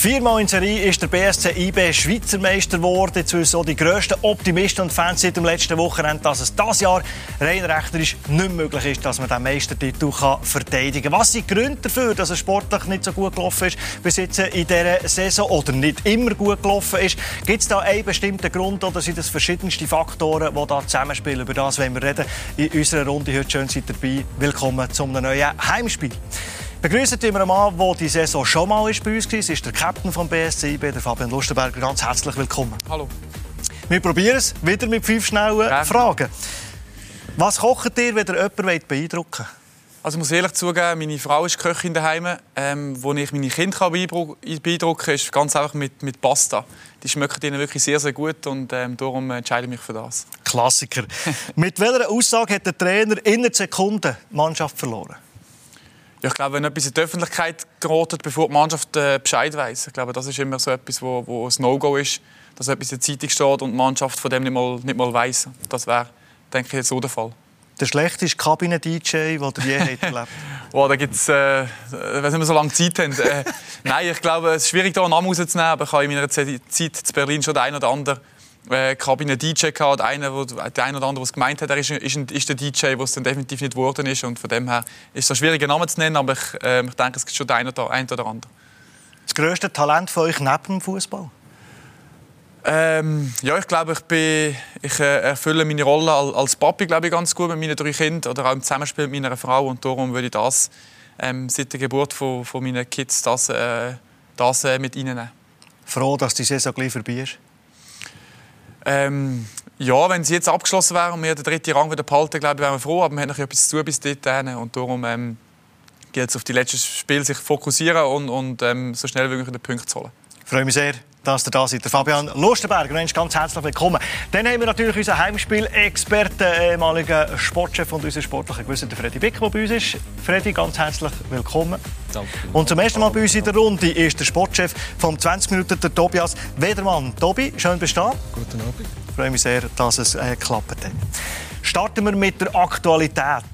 Viermal in Serie ist der BSC IB Schweizer Meister geworden. Jetzt wissen die grössten Optimisten und Fans seit dem letzten Wochenende, dass es dieses Jahr rein rechnerisch nicht möglich ist, dass man den Meistertitel verteidigen kann. Was sind die Gründe dafür, dass es sportlich nicht so gut gelaufen ist bis jetzt in dieser Saison oder nicht immer gut gelaufen ist? Gibt es da einen bestimmten Grund oder sind es verschiedenste Faktoren, die da zusammenspielen? Über das wollen wir reden in unserer Runde. Heute schön seid ihr dabei. Willkommen zum neuen Heimspiel. Begrüßen wir einen Mann, der die Saison schon mal ist bei uns war. ist der Captain vom BSC IB, der Fabian Lustenberger. Ganz herzlich willkommen. Hallo. Wir probieren es wieder mit fünf schnellen ja. Fragen. Was kocht ihr, wenn ihr jemanden beeindrucken also ich muss ehrlich zugeben, meine Frau ist Köchin daheim. Ähm, wo ich meine Kinder beeindrucken kann, ist ganz einfach mit, mit Pasta. Die schmecken ihnen wirklich sehr, sehr gut und ähm, darum entscheide ich mich für das. Klassiker. mit welcher Aussage hat der Trainer in einer Sekunde die Mannschaft verloren? Ja, ich glaube, wenn etwas in die Öffentlichkeit gerät, bevor die Mannschaft äh, Bescheid weiß, ich glaube, das ist immer so etwas, wo, wo ein No-Go ist, dass etwas in der Zeitung steht und die Mannschaft von dem nicht mal, nicht mal weiss. Das wäre, denke ich, jetzt so der Fall. Der schlechteste Kabinen-DJ, den ihr je erlebt wow, da gibt es, äh, wenn wir so lange Zeit haben. Äh, nein, ich glaube, es ist schwierig, da einen Namen rauszunehmen, aber ich habe in meiner Zeit in Berlin schon den einen oder anderen äh, Kabine DJ gehabt, einer, wo, der eine oder andere, der gemeint hat, er ist, ist, ist der DJ, der es dann definitiv nicht geworden ist. Und von dem her ist es ein schwieriger Name zu nennen, aber ich, äh, ich denke, es gibt schon den einen oder, einen oder anderen. Das grösste Talent von euch neben dem Fußball? Ähm, ja, ich glaube, ich, bin, ich äh, erfülle meine Rolle als Papi glaube ich, ganz gut mit meinen drei Kindern oder auch im Zusammenspiel mit meiner Frau und darum würde ich das ähm, seit der Geburt von, von meinen Kids das, äh, das äh, mit ihnen nehmen. Froh, dass die Saison gleich vorbei ist? Ähm, ja, wenn sie jetzt abgeschlossen wäre und wir den dritten Rang wieder behalten, glaube ich, wären wir froh. Aber wir haben noch etwas zu bis dahin. Und darum ähm, gilt es auf die letzten Spiele sich fokussieren und, und ähm, so schnell wie möglich den Punkt zu holen. Ich freue mich sehr dass ihr da seid. Der Fabian Lustenberger, Mensch, ganz herzlich willkommen. Dann haben wir natürlich unseren Heimspiel-Experten, ehemaligen Sportchef und unseren sportlichen Gewissen, der Freddy Bick, der bei uns ist. Freddy, ganz herzlich willkommen. Danke. Und zum ersten Mal bei uns in der Runde ist der Sportchef vom 20 Minuten, der Tobias Wedermann. Tobi, schön bestehen. Guten Abend. Ich freue mich sehr, dass es äh, geklappt hat. Starten wir mit der Aktualität.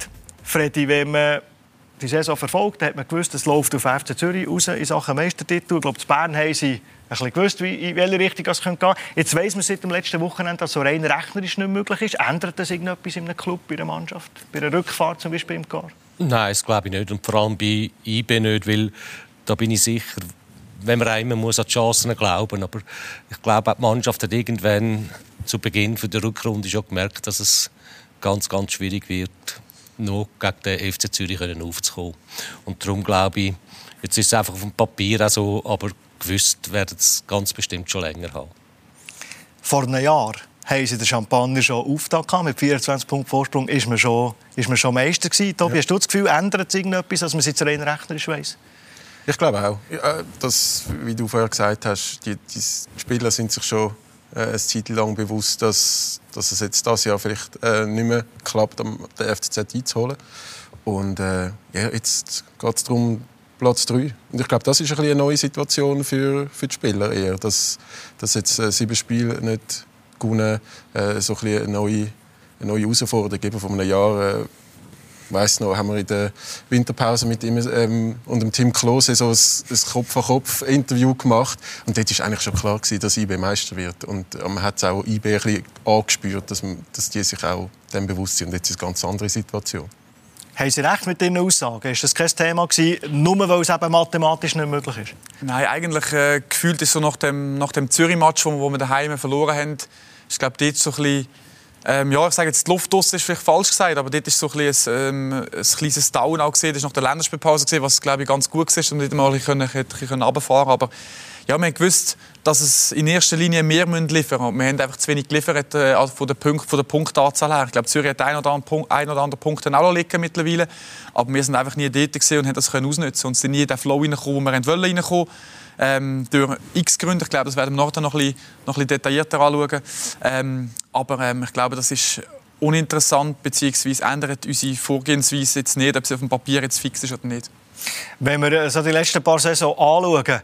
Freddy, wenn man die Saison verfolgt, hat man gewusst, es läuft auf FC Zürich raus in Sachen Meistertitel. Ich glaube, in Bern haben sie bisschen gewusst, wie, in welche Richtung es gehen könnte. Jetzt weiss man seit dem letzten Wochenende, dass so rein rechnerisch nicht möglich ist. Ändert das irgendetwas in einem Club, bei einer Mannschaft? Bei einer Rückfahrt zum Beispiel im Gar? Nein, das glaube ich nicht. Und vor allem bei IB nicht, weil da bin ich sicher, wenn man einmal muss an die Chancen glauben aber ich glaube, die Mannschaft hat irgendwann zu Beginn der Rückrunde schon gemerkt, dass es ganz, ganz schwierig wird, noch gegen den FC Zürich aufzukommen. Und darum glaube ich, jetzt ist es einfach auf dem Papier auch so, aber gewusst werden es ganz bestimmt schon länger haben. Vor einem Jahr haben sie den Champagner schon aufgetan. Mit 24 Punkten Vorsprung ist man schon, ist man schon Meister gewesen. Tobi, ja. hast du das Gefühl, ändert sich irgendetwas, dass man es jetzt rein rechnerisch weiss? Ich glaube auch. Ja, das, wie du vorher gesagt hast, die, die Spieler sind sich schon äh, eine Zeit lang bewusst, dass, dass es jetzt das Jahr vielleicht äh, nicht mehr klappt, um den FCZ einzuholen. Und äh, ja, jetzt geht es darum, Platz 3. Und ich glaube, das ist ein eine neue Situation für, für die Spieler eher, dass, dass jetzt äh, sieben Spiele nicht gewonnen, äh, so ein eine neue, eine neue Herausforderung geben von einem Jahr. Äh, weiß noch, haben wir in der Winterpause mit ihm ähm, und dem Tim Klose so ein, ein Kopf-an-Kopf-Interview gemacht. Und dort war eigentlich schon klar, gewesen, dass IB Meister wird. Und äh, man hat es auch IB ein bisschen angespürt, dass, man, dass die sich auch dem bewusst sind. Und jetzt ist es eine ganz andere Situation. Haben Sie recht mit Ihren Aussagen? Ist das kein Thema gewesen, nur weil es eben mathematisch nicht möglich ist? Nein, eigentlich äh, gefühlt ist so nach dem, nach dem Zürich-Match, wo, wo wir daheim verloren haben, ist glaube dort so ein bisschen, ähm, ja, ich sage jetzt, die Luft ist vielleicht falsch gesagt, aber dort ist so ein, bisschen ein, ähm, ein kleines Down auch gesehen. Das ist nach der Länderspielpause gesehen, was glaube ich ganz gut war, um nicht mal ein bisschen, ein bisschen runterfahren. Aber ja, wir haben gewusst, dass es in erster Linie mehr liefern müssen. Wir haben einfach zu wenig geliefert äh, also von, der Punkt, von der Punktanzahl her. Ich glaube, Zürich hat ein oder andere Punkt, ein oder andere Punkt auch liegen mittlerweile. Aber wir sind einfach nie dort und haben das können ausnutzen und sind nie in den Flow reingekommen, wo wir wollen reinkommen. Ähm, durch x Gründe. Ich glaube, das werden wir nachher noch ein bisschen, noch ein bisschen detaillierter anschauen. Ähm, aber ähm, ich glaube, das ist uninteressant, beziehungsweise ändert unsere Vorgehensweise jetzt nicht, ob sie auf dem Papier jetzt fix ist oder nicht. Wenn wir äh, so die letzten paar Saisons anschauen,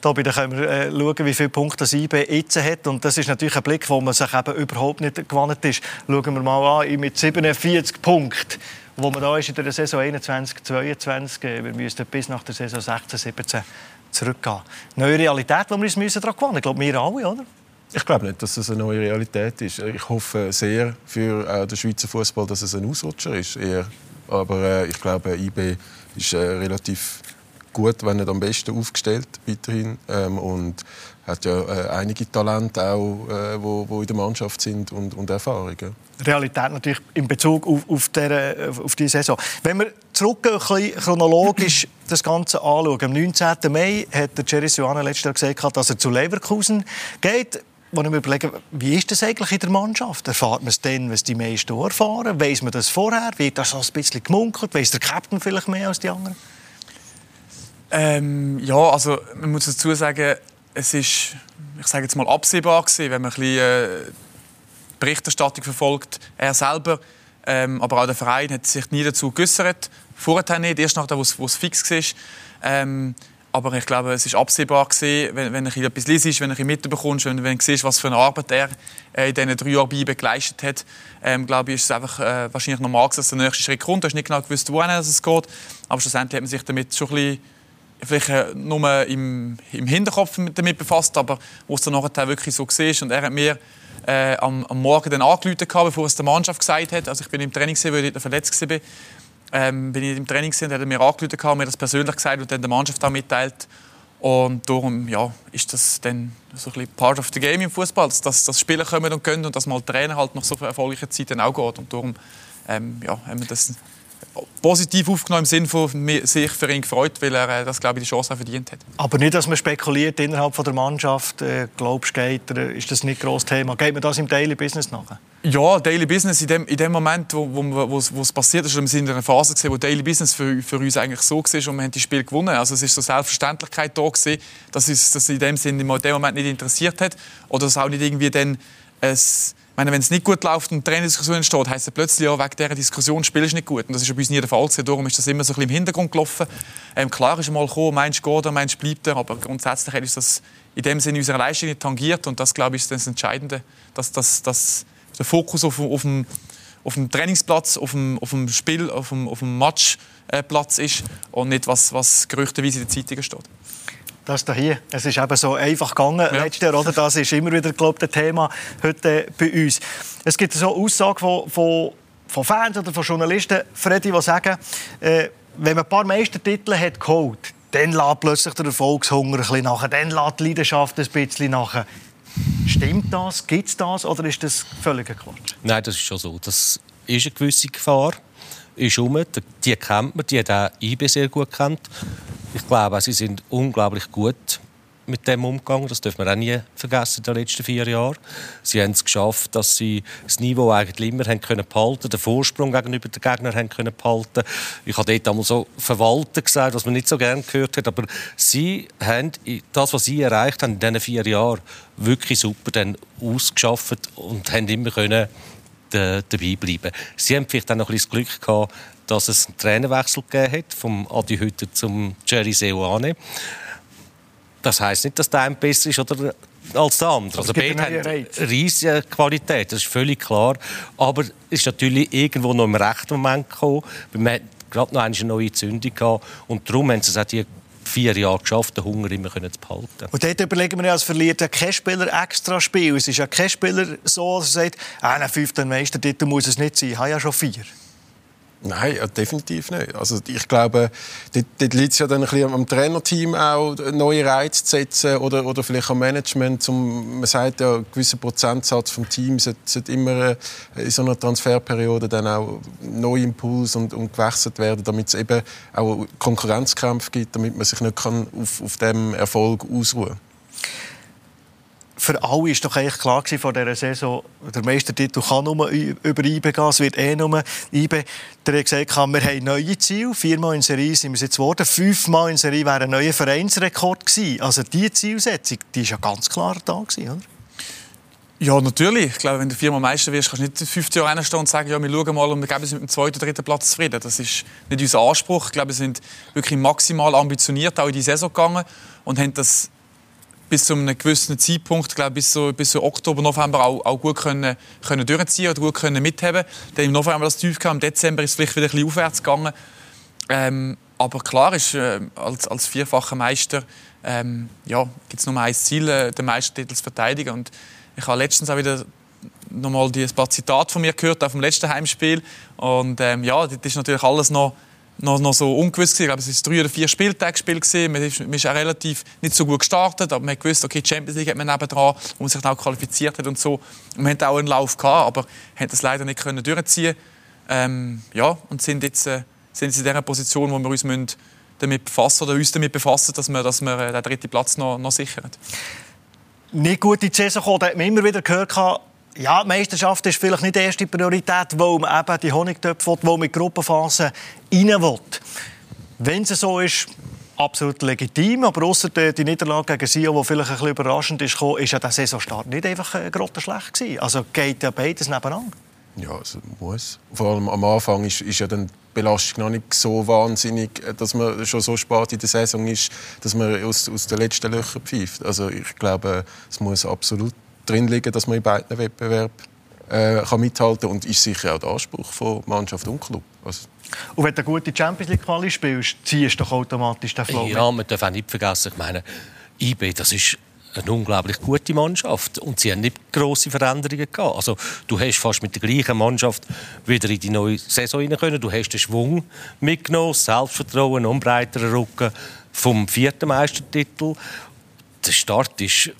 Tobi, dann können wir äh, schauen, wie viele Punkte das IB jetzt hat. Und das ist natürlich ein Blick, wo man sich eben überhaupt nicht gewandt ist. Schauen wir mal an, mit 47 Punkten, wo man da ist in der Saison 21, 22. Wir müssten bis nach der Saison 16, 17 zurückgehen. Neue Realität, die wir uns müssen daran müssen. Ich glaube, wir alle, oder? Ich glaube nicht, dass es eine neue Realität ist. Ich hoffe sehr für äh, den Schweizer Fußball, dass es ein Ausrutscher ist. Eher. Aber äh, ich glaube, IB ist äh, relativ gut, wenn nicht am besten aufgestellt weiterhin ähm, und hat ja äh, einige Talente auch, äh, wo, wo in der Mannschaft sind und, und Erfahrungen. Realität natürlich in Bezug auf, auf, der, auf die Saison. Wenn wir bisschen chronologisch das Ganze anschauen. Am 19. Mai hat der Jerry Suane letztes Jahr gesagt, dass er zu Leverkusen geht. Wenn ich mir überlege, wie ist das eigentlich in der Mannschaft? Erfahrt man es dann, was die meisten erfahren? Weiß man das vorher? Wird das ein bisschen gemunkelt? Weiß der Captain vielleicht mehr als die anderen? Ähm, ja, also man muss dazu sagen, es ist, ich sage jetzt mal absehbar gewesen, wenn man ein bisschen, äh, Berichterstattung verfolgt. Er selber, ähm, aber auch der Verein hat sich nie dazu geäußert. Vorher nicht, erst nachdem, wo es fix war. Ähm, aber ich glaube, es ist absehbar gewesen, wenn, wenn du etwas liest, wenn du mitbekommst, wenn, wenn du siehst, was für eine Arbeit er in diesen drei Jahren bei geleistet hat, ähm, glaube ich, ist es einfach äh, wahrscheinlich normal, dass der nächste Schritt kommt. Du hast nicht genau gewusst, wohin es geht, aber schlussendlich hat man sich damit schon ein bisschen vielleicht äh, nur im, im Hinterkopf damit befasst, aber wo es dann nachher wirklich so war. Und er hat mir äh, am, am, Morgen dann angerufen, bevor es der Mannschaft gesagt hat. Also ich bin im Training, weil ich verletzt war. Ähm, bin ich im Training und hat er mir angerufen, mir das persönlich gesagt und dann der Mannschaft auch mitteilt. Und darum ja, ist das dann so ein bisschen part of the game im Fußball, dass, dass, dass Spieler kommen und können und dass mal Trainer halt nach so erfolgreicher Zeit dann auch geht. Und darum ähm, ja, haben wir das positiv aufgenommen im Sinne von sich für ihn gefreut, weil er äh, das glaube ich die Chance auch verdient hat. Aber nicht, dass man spekuliert innerhalb von der Mannschaft, äh, glaubst geht, ist das nicht groß Thema? Geht man das im Daily Business nach? Ja, Daily Business in dem, in dem Moment, wo, wo, wo es passiert ist, wir sind in einer Phase gesehen, wo Daily Business für, für uns eigentlich so war und wir haben das Spiel gewonnen. Also es ist so Selbstverständlichkeit da gewesen, dass es das in dem Sinne in dem Moment nicht interessiert hat oder dass auch nicht irgendwie dann es meine, wenn es nicht gut läuft und eine Diskussion entsteht, heisst es plötzlich, ja, wegen dieser Diskussion spielst du nicht gut. Und das ist bei uns nie der Fall. Darum ist das immer so ein im Hintergrund gelaufen. Ähm, klar ist mal gekommen, meinst geht er, meinst bleibt er, aber grundsätzlich ist das in dem Sinne unsere Leistung nicht tangiert und das, glaube ich, ist das Entscheidende, dass, dass, dass der Fokus auf, auf, dem, auf dem Trainingsplatz, auf dem, auf dem Spiel, auf dem, auf dem Matchplatz ist und nicht, was, was gerüchteweise in den Zeitungen steht. Das da hier. Es ist eben so einfach gegangen ja. letztes Jahr, oder? Das ist immer wieder, glaube ich, Thema heute bei uns. Es gibt so Aussagen von, von, von Fans oder von Journalisten, Freddy, die sagen, äh, wenn man ein paar Meistertitel hat geholt, dann lässt plötzlich der Erfolgshunger ein bisschen nach, dann lässt die Leidenschaft ein bisschen nach. Stimmt das? Gibt es das? Oder ist das völliger Quatsch? Nein, das ist schon so. Das ist eine gewisse Gefahr. Ist um. Die kennt man, die hat auch IB sehr gut kennt. Ich glaube, sie sind unglaublich gut mit dem umgegangen. Das dürfen wir auch nie vergessen in den letzten vier Jahren. Sie haben es geschafft, dass sie das Niveau eigentlich immer haben können behalten, den Vorsprung gegenüber den Gegnern haben können behalten. Ich habe dort einmal so verwalten gesagt, was man nicht so gerne gehört hat, aber sie haben das, was sie erreicht haben in diesen vier Jahren, wirklich super dann ausgeschafft und haben immer können dabei bleiben. Sie haben vielleicht auch noch ein bisschen das Glück gehabt, dass es einen Trainerwechsel gegeben hat, vom Adi Hütter zum Jerry Seoane. Das heißt nicht, dass der eine besser ist oder als der andere. Also beide haben riesige Qualität, das ist völlig klar. Aber es ist natürlich irgendwo noch im rechten Moment gekommen. Wir hatten gerade noch eine neue Zündung gehabt. Und darum haben sie es auch die vier Jahre geschafft, den Hunger immer zu behalten. Und dort überlegen wir ja, als verliert ja kein Spieler extra Spiel. Es ist ja kein Spieler so, dass er sagt, ah, fünfter Meistertitel muss es nicht sein. Ich habe ja schon vier. Nein, definitiv nicht. Also ich glaube, dort, dort liegt es ja dann ein bisschen am Trainerteam auch, neue Reize zu setzen oder, oder vielleicht am Management. Zum, man sagt ja, ein gewisser Prozentsatz vom Team sollte, sollte immer äh, in so einer Transferperiode dann auch neu Impuls und, und gewechselt werden, damit es eben auch Konkurrenzkämpfe gibt, damit man sich nicht kann auf, auf dem Erfolg ausruhen kann für alle war doch eigentlich klar vor dieser Saison, der Meistertitel kann nur über IBE gehen, es wird eh nur IBE. Der hat gesagt, wir haben neue Ziele, viermal in Serie sind wir jetzt geworden, fünfmal in Serie wäre ein neuer Vereinsrekord gewesen. Also diese Zielsetzung, die war ja ganz klar da gewesen, oder? Ja, natürlich. Ich glaube, wenn du viermal Meister wirst, kannst du nicht 50 Jahre hinstehen und sagen, ja, wir schauen mal und wir geben uns mit dem zweiten dritten Platz zufrieden. Das ist nicht unser Anspruch. Ich glaube, wir sind wirklich maximal ambitioniert auch in die Saison gegangen und haben das bis zu einem gewissen Zeitpunkt, glaube bis so, bis so Oktober, November auch, auch gut können, können durchziehen oder gut können mitheben. Dann im November das tief kam, im Dezember ist es vielleicht wieder ein bisschen aufwärts gegangen. Ähm, aber klar ist, äh, als, als vierfacher Meister ähm, ja, gibt es nur ein Ziel, äh, den Meistertitel zu verteidigen. Und ich habe letztens auch wieder nochmal ein paar Zitate von mir gehört, auch vom letzten Heimspiel. Und ähm, ja, das ist natürlich alles noch, noch, noch so ungewiss. Ich glaube, es war drei oder vier Spieltagsspiel. Man ist, man ist auch relativ nicht so gut gestartet, aber man hat gewusst, okay, die Champions League hat man nebendran, wo man sich dann auch qualifiziert hat und so. Und wir hatten auch einen Lauf gehabt, aber haben das leider nicht können durchziehen. Ähm, ja, und sind jetzt, äh, sind jetzt in dieser Position, wo wir uns müssen damit befassen oder uns damit befassen, dass wir, dass wir äh, den dritten Platz noch, noch sichern. Nicht gut in die Saison gekommen, da hat man immer wieder gehört, ja, die Meisterschaft ist vielleicht nicht die erste Priorität, wo man eben die Honigtöpfe will, man mit Gruppenphasen rein will. Wenn es so ist, absolut legitim, aber außer die Niederlage gegen Sion, die vielleicht ein bisschen überraschend ist, ist ja der Saisonstart nicht einfach äh, grottenschlecht gewesen. Also geht ja beides nebeneinander. Ja, also muss. Vor allem am Anfang ist, ist ja dann die Belastung noch nicht so wahnsinnig, äh, dass man schon so spät in der Saison ist, dass man aus, aus den letzten Löchern pfeift. Also ich glaube, es muss absolut drin liegen, dass man in beiden Wettbewerben äh, kann mithalten kann. Und ist sicher auch der Anspruch von Mannschaft und Club. Also und wenn du eine gute Champions League Quali spielst, ziehst du doch automatisch den Flow Ja, man darf auch nicht vergessen, ich meine, IB, das ist eine unglaublich gute Mannschaft und sie haben nicht große Veränderungen gehabt. Also du hast fast mit der gleichen Mannschaft wieder in die neue Saison rein können. Du hast den Schwung mitgenommen, Selbstvertrauen, einen breiteren Rücken vom vierten Meistertitel der Start ist,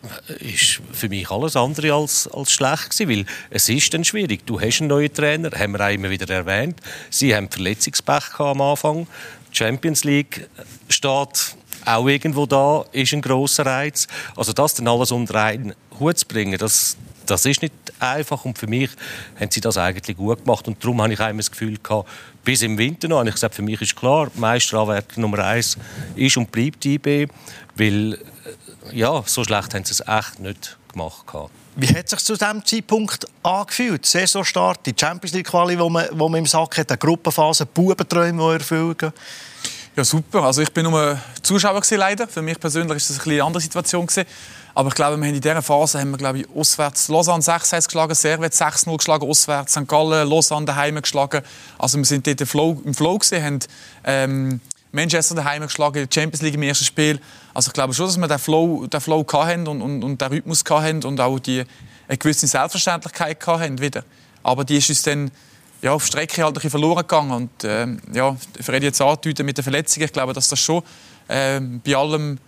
ist für mich alles andere als, als schlecht gewesen, weil es ist dann schwierig. Du hast einen neuen Trainer, haben wir auch immer wieder erwähnt. Sie haben Verletzungspech am Anfang. Die Champions League steht auch irgendwo da, ist ein großer Reiz. Also das dann alles unter einen Hut zu bringen, das, das ist nicht einfach und für mich haben sie das eigentlich gut gemacht und darum habe ich immer das Gefühl gehabt, bis im Winter noch, ich gesagt, für mich ist klar, Meisteranwärter Nummer eins ist und bleibt die IB, weil ja, so schlecht haben sie es echt nicht gemacht. Wie hat es sich zu diesem Zeitpunkt angefühlt? Saisonstart, die Champions League Quali, wo man, wo man im Sack hat, eine Gruppenphase, Bubenträume, die erfüllen. Ja, super. Also ich bin nur Zuschauer gewesen, leider. Für mich persönlich ist das eine andere Situation gewesen. Aber ich glaube, wir haben in dieser Phase haben wir, glaube ich, auswärts Lausanne 6-1 geschlagen, Servet 6-0 geschlagen, auswärts St. Gallen, Lausanne daheim geschlagen. Also wir sind dort im Flow, im Flow gewesen, haben ähm, Manchester daheim geschlagen, Champions League im ersten Spiel. Also ich glaube schon, dass wir den Flow, den Flow und, und, und den Rhythmus hatten und auch die, eine gewisse Selbstverständlichkeit hatten wieder. Aber die ist uns dann ja, auf Strecke halt ein verloren gegangen. Und ähm, ja, Freddy jetzt andeuten mit der Verletzung, ich glaube, dass das schon ähm, bei allem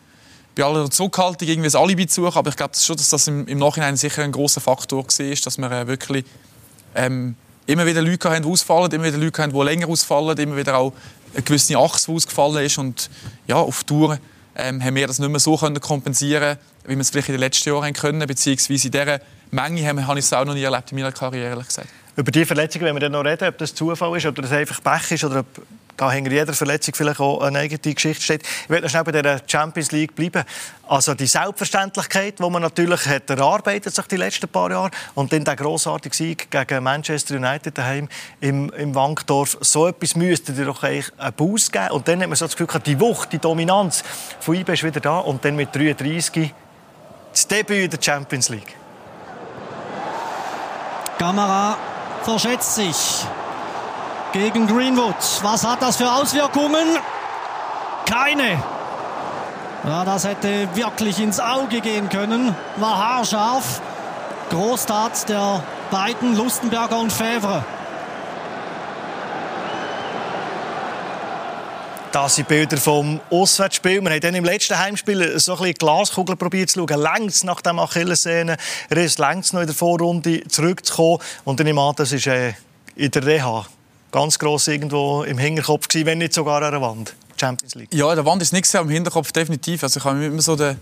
bei aller Zurückhaltung irgendwie ein Alibi zu suchen, aber ich glaube schon, dass das im, im Nachhinein sicher ein großer Faktor war, dass wir äh, wirklich ähm, immer wieder Leute haben, die ausfallen, immer wieder Leute haben, die länger ausfallen, immer wieder auch eine gewisse Achse, ausgefallen ist. Und ja, auf Tour ähm, haben wir das nicht mehr so können kompensieren wie wir es vielleicht in den letzten Jahren haben können. Beziehungsweise in dieser Menge habe ich es auch noch nie erlebt in meiner Karriere, ehrlich gesagt. Über die Verletzungen, wenn wir dann noch reden, ob das Zufall ist, ob das einfach Pech ist oder ob da hinter jeder Verletzung vielleicht auch eine eigene Geschichte steht. Ich möchte noch schnell bei der Champions League bleiben. Also die Selbstverständlichkeit, die man natürlich hat erarbeitet sich die letzten paar Jahre und dann der grossartige Sieg gegen Manchester United daheim im, im Wankdorf. So etwas müsste dir doch eigentlich einen Boost geben. Und dann hat man so das Gefühl, die Wucht, die Dominanz von IB ist wieder da und dann mit 33 das Debüt in der Champions League. Kamera verschätzt sich gegen Greenwood. Was hat das für Auswirkungen? Keine. Ja, das hätte wirklich ins Auge gehen können. War haarscharf. Großtat der beiden, Lustenberger und Fevre. Das sind Bilder vom Auswärtsspiel. Wir haben dann im letzten Heimspiel so ein bisschen Glaskugel probiert zu schauen. Längst nach dem Achillessehne. Er ist längst noch in der Vorrunde zurückzukommen. Und dann im das ist äh, in der Reha ganz gross irgendwo im Hinterkopf gewesen, wenn nicht sogar an der Wand. Champions League. Ja, der Wand ist nichts am Hinterkopf definitiv. Also ich habe immer so den,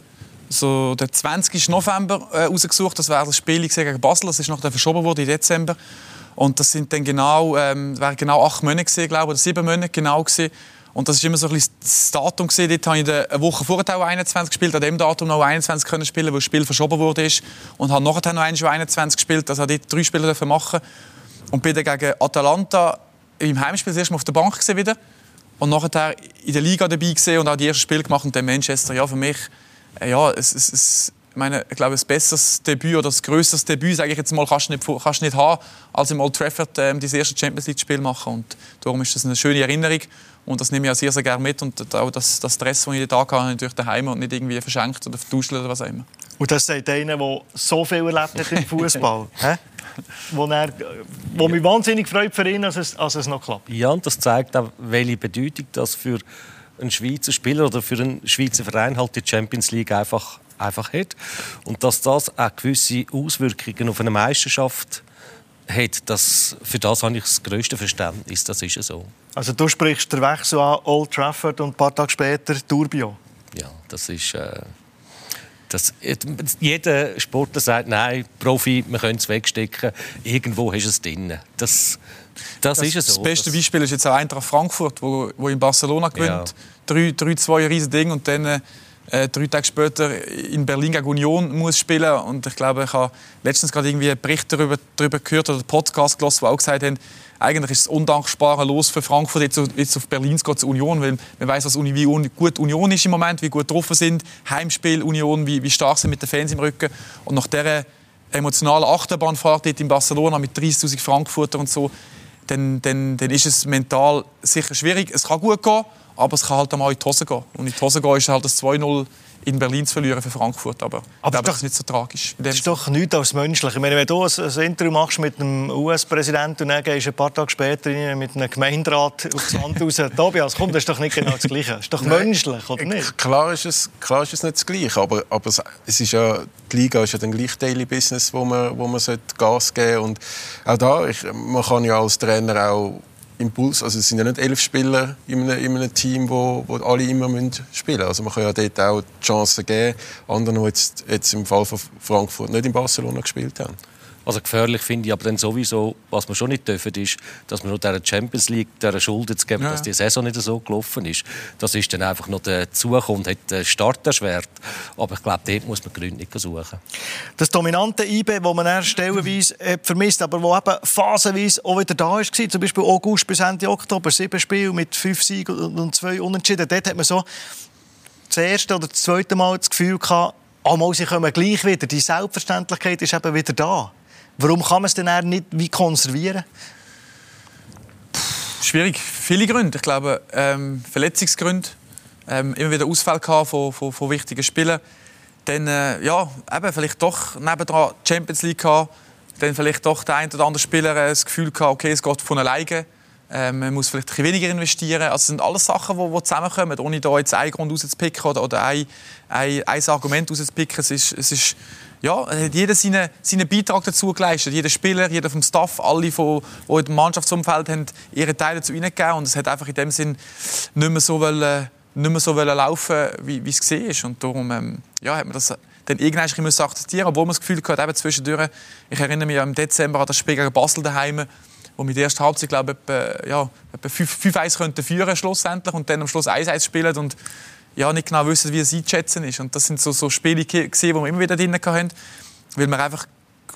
so den 20. November äh, rausgesucht. Das wäre das Spiel gegen Basel. Das ist noch verschoben worden im Dezember. Und das sind dann genau, ähm, wären genau acht Monate gewesen, glaube ich, oder sieben Monate genau gewesen. Und das ist immer so ein bisschen das Datum gewesen. Dort habe ich eine Woche vorher auch 21 gespielt, an dem Datum noch 21 können spielen, wo das Spiel verschoben wurde und habe nachher noch 21 gespielt, also dort drei Spiele machen. Und bin dann gegen Atalanta im Heimspiel das Mal auf der Bank gesehen wieder und nachher in der Liga dabei gesehen und auch die ersten Spiele gemacht und dann Manchester. Ja, für mich, äh, ja, es, es, es meine, ich glaube, ein besseres Debüt oder das größeres Debüt, sage ich jetzt mal, kannst du nicht, kannst nicht haben, als im Old Trafford ähm, das erste Champions League-Spiel machen. Und darum ist das eine schöne Erinnerung. Und das nehme ich auch sehr, sehr gerne mit. Und auch das, das Stress, das ich da hatte, habe ich natürlich daheim und nicht irgendwie verschenkt oder vertauscht oder was auch immer. Und das sagt einer, der so viel erlebt hat im Fußball. wo, er, wo mich wahnsinnig freut für ihn, dass es, dass es noch klappt. Ja, und das zeigt auch, welche Bedeutung das für einen Schweizer Spieler oder für einen Schweizer Verein halt die Champions League einfach, einfach hat. Und dass das auch gewisse Auswirkungen auf eine Meisterschaft hat, das, für das habe ich das größte Verständnis. Das ist so. Also du sprichst den Wechsel an Old Trafford und ein paar Tage später Turbio. Ja, das ist... Äh das, jeder Sportler sagt, nein, Profi, wir können es wegstecken. Irgendwo hast du es drin. Das, das, das, ist es so. Das beste Beispiel ist jetzt auch Eintracht Frankfurt, wo, wo in Barcelona gewinnt. 3-2 ja. riesen Ding und dann äh, drei Tage später in Berlin gegen Union muss spielen. Und ich glaube, ich habe letztens gerade irgendwie einen Bericht darüber, darüber gehört oder einen Podcast gelesen, wo auch gesagt haben, eigentlich ist es undankbarer Los für Frankfurt jetzt, jetzt auf Berlin zu zur Union, weil man weiß, was wie gut Union ist im Moment, wie gut getroffen sind, Heimspiel Union, wie, wie stark sind mit den Fans im Rücken. Und nach dieser emotionalen Achterbahnfahrt dort in Barcelona mit 30'000 Frankfurter und so, dann, dann, dann ist es mental sicher schwierig. Es kann gut gehen, aber es kann halt auch in die Hose gehen. Und in die Hose gehen ist halt das 2-0 in Berlin zu verlieren für Frankfurt. Aber, aber glaube, das ist nicht so tragisch. Das ist doch nichts als menschlich. Ich meine, wenn du ein Interview machst mit einem US-Präsidenten und dann gehst du ein paar Tage später mit einem Gemeinderat aufs Land raus, Tobias, komm, das ist doch nicht genau das Gleiche. Das ist doch Nein, menschlich, oder nicht? Klar ist es, klar ist es nicht das Gleiche, aber, aber es ist ja, die Liga ist ja dann gleich Daily Business, wo man, wo man Gas geben sollte. Und auch da, ich, man kann ja als Trainer auch Impuls. Also es sind ja nicht elf Spieler in einem, in einem Team, wo, wo alle immer spielen müssen. Also man kann ja dort auch die Chance geben, anderen, die jetzt, jetzt im Fall von Frankfurt nicht in Barcelona gespielt haben. Also gefährlich finde ich aber dann sowieso, was wir schon nicht dürfen, ist, dass wir nur der Champions League der Schuld zu geben, ja. dass die Saison nicht so gelaufen ist. Das ist dann einfach noch dazu und hat den Start erschwert. Aber ich glaube, dort muss man Gründe suchen. Das dominante IB, das man erst stellenweise vermisst, aber wo eben phasenweise auch wieder da war, zum Beispiel August bis Ende Oktober, sieben Spiele mit fünf Siegen und zwei Unentschieden, dort hat man so das erste oder das zweite Mal das Gefühl gehabt, einmal, sie kommen gleich wieder. Die Selbstverständlichkeit ist eben wieder da. Warum kann man es denn nicht wie konservieren? Schwierig. Viele Gründe. Ich glaube, ähm, Verletzungsgründe. Ähm, immer wieder Ausfall von, von, von wichtigen Spielen. Dann, äh, ja, eben, vielleicht doch nebendran Champions League gehabt. Dann vielleicht doch der ein oder andere Spieler äh, das Gefühl gehabt, okay, es geht von alleine. Ähm, man muss vielleicht ein weniger investieren. Also, das sind alles Sachen, die, die zusammenkommen, ohne da jetzt einen Grund rauszupicken oder, oder ein, ein, ein Argument rauszupicken. Es ist, es ist ja, hat jeder seinen, seinen Beitrag dazu geleistet. Jeder Spieler, jeder vom Staff, alle, die, die im Mannschaftsumfeld haben, ihre Teile dazu hineingegeben. Und es hat einfach in dem Sinn nicht mehr so, wollen, nicht mehr so wollen laufen, wie, wie es gesehen ist. Und darum ähm, ja, hat man das dann irgendwann müssen akzeptieren obwohl man das Gefühl hatte, eben zwischendurch, ich erinnere mich im Dezember an das Spiel gegen Basel daheim, wo wir die erste Halbzeit, glaube ich, etwa, ja, etwa 5-1 könnten führen schlussendlich und dann am Schluss 1-1 spielen und ja, nicht genau wissen, wie es einzuschätzen ist. Und das sind so, so Spiele, die wir immer wieder drin hatten, weil wir einfach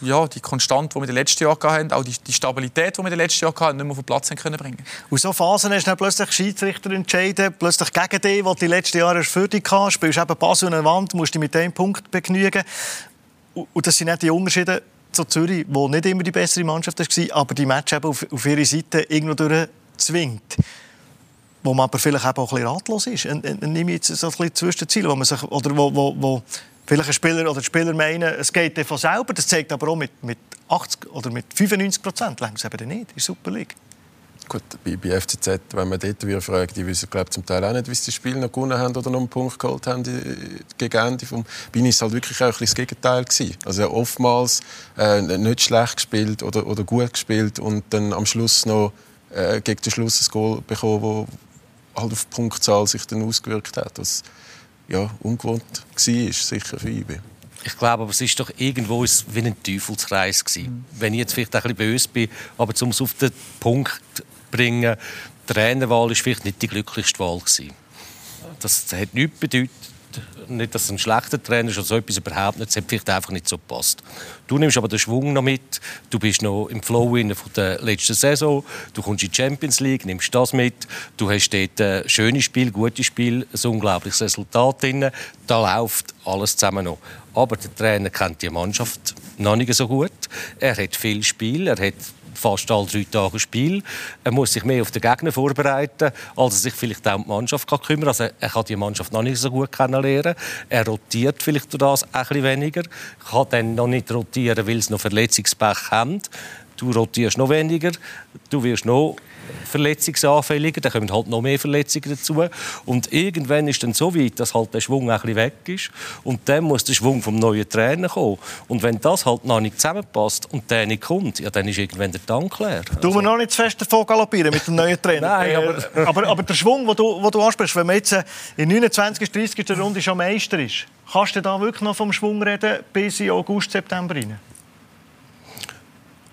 ja, die Konstante, die wir in den letzten Jahren hatten, auch die, die Stabilität, die wir in den letzten Jahren hatten, nicht mehr auf den Platz können bringen Und so Phasen hast du dann plötzlich Schiedsrichter entschieden, plötzlich gegen dich, die die letzten Jahre für dich hatten, spielst eben Basel an der Wand, musst dich mit dem Punkt begnügen. Und das sind nicht die Unterschiede zu Zürich, wo nicht immer die bessere Mannschaft war, aber die Match eben auf, auf ihre Seite irgendwo durch zwingt wo man aber vielleicht auch ein bisschen ratlos ist. Und, und, und nehme jetzt so ein bisschen Zwischenziele, wo man sich, oder wo, wo, wo vielleicht ein Spieler oder Spieler meinen, es geht von selber. Das zeigt aber auch mit, mit 80 oder mit 95 Prozent längt es eben nicht in Super League. Gut, bei, bei FCZ, wenn man dort wieder fragt, die wissen glaub, zum Teil auch nicht, wie sie das Spiel noch gewonnen haben oder noch einen Punkt geholt haben gegen Ende. Vom Bin es halt wirklich auch ein das Gegenteil gewesen. Also oftmals äh, nicht schlecht gespielt oder, oder gut gespielt und dann am Schluss noch äh, gegen den Schluss ein Goal bekommen, wo, halt auf die Punktzahl sich dann ausgewirkt hat. Was ja, ungewohnt war, sicher für IB. Ich glaube, aber es ist doch irgendwo wie ein Teufelskreis gewesen. Mhm. Wenn ich jetzt vielleicht ein bisschen böse bin, aber um es auf den Punkt zu bringen, die Trainerwahl war vielleicht nicht die glücklichste Wahl gewesen. Das hat nichts bedeutet nicht, dass es ein schlechter Trainer ist oder so etwas überhaupt nicht. Es hat vielleicht einfach nicht so gepasst. Du nimmst aber den Schwung noch mit. Du bist noch im Flow von der letzten Saison. Du kommst in die Champions League, nimmst das mit. Du hast dort ein schönes Spiel, gutes Spiel, ein unglaubliches Resultat drin. Da läuft alles zusammen noch. Aber der Trainer kennt die Mannschaft noch nicht so gut. Er hat viel Spiel, er hat fast alle drei Tage Spiel. Er muss sich mehr auf den Gegner vorbereiten, als er sich vielleicht auch um die Mannschaft kann kümmern kann. Also er kann die Mannschaft noch nicht so gut kennenlernen. Er rotiert vielleicht durch das ein bisschen weniger. Kann dann noch nicht rotieren, weil sie noch Verletzungspech haben. Du rotierst noch weniger. Du wirst noch verletzungsanfälliger, dann kommen halt noch mehr Verletzungen dazu. Und irgendwann ist dann so weit, dass halt der Schwung ein bisschen weg ist. Und dann muss der Schwung vom neuen Trainer kommen. Und wenn das halt noch nicht zusammenpasst und der nicht kommt, ja, dann ist irgendwann der Tank leer. Also. Tun wir noch nicht zu fest davon galoppieren mit dem neuen Trainer. Nein, aber... Äh, aber, aber der Schwung, den du, du ansprichst, wenn man jetzt äh, in 29. 30. Runde schon Meister ist, kannst du da wirklich noch vom Schwung reden bis in August, September rein?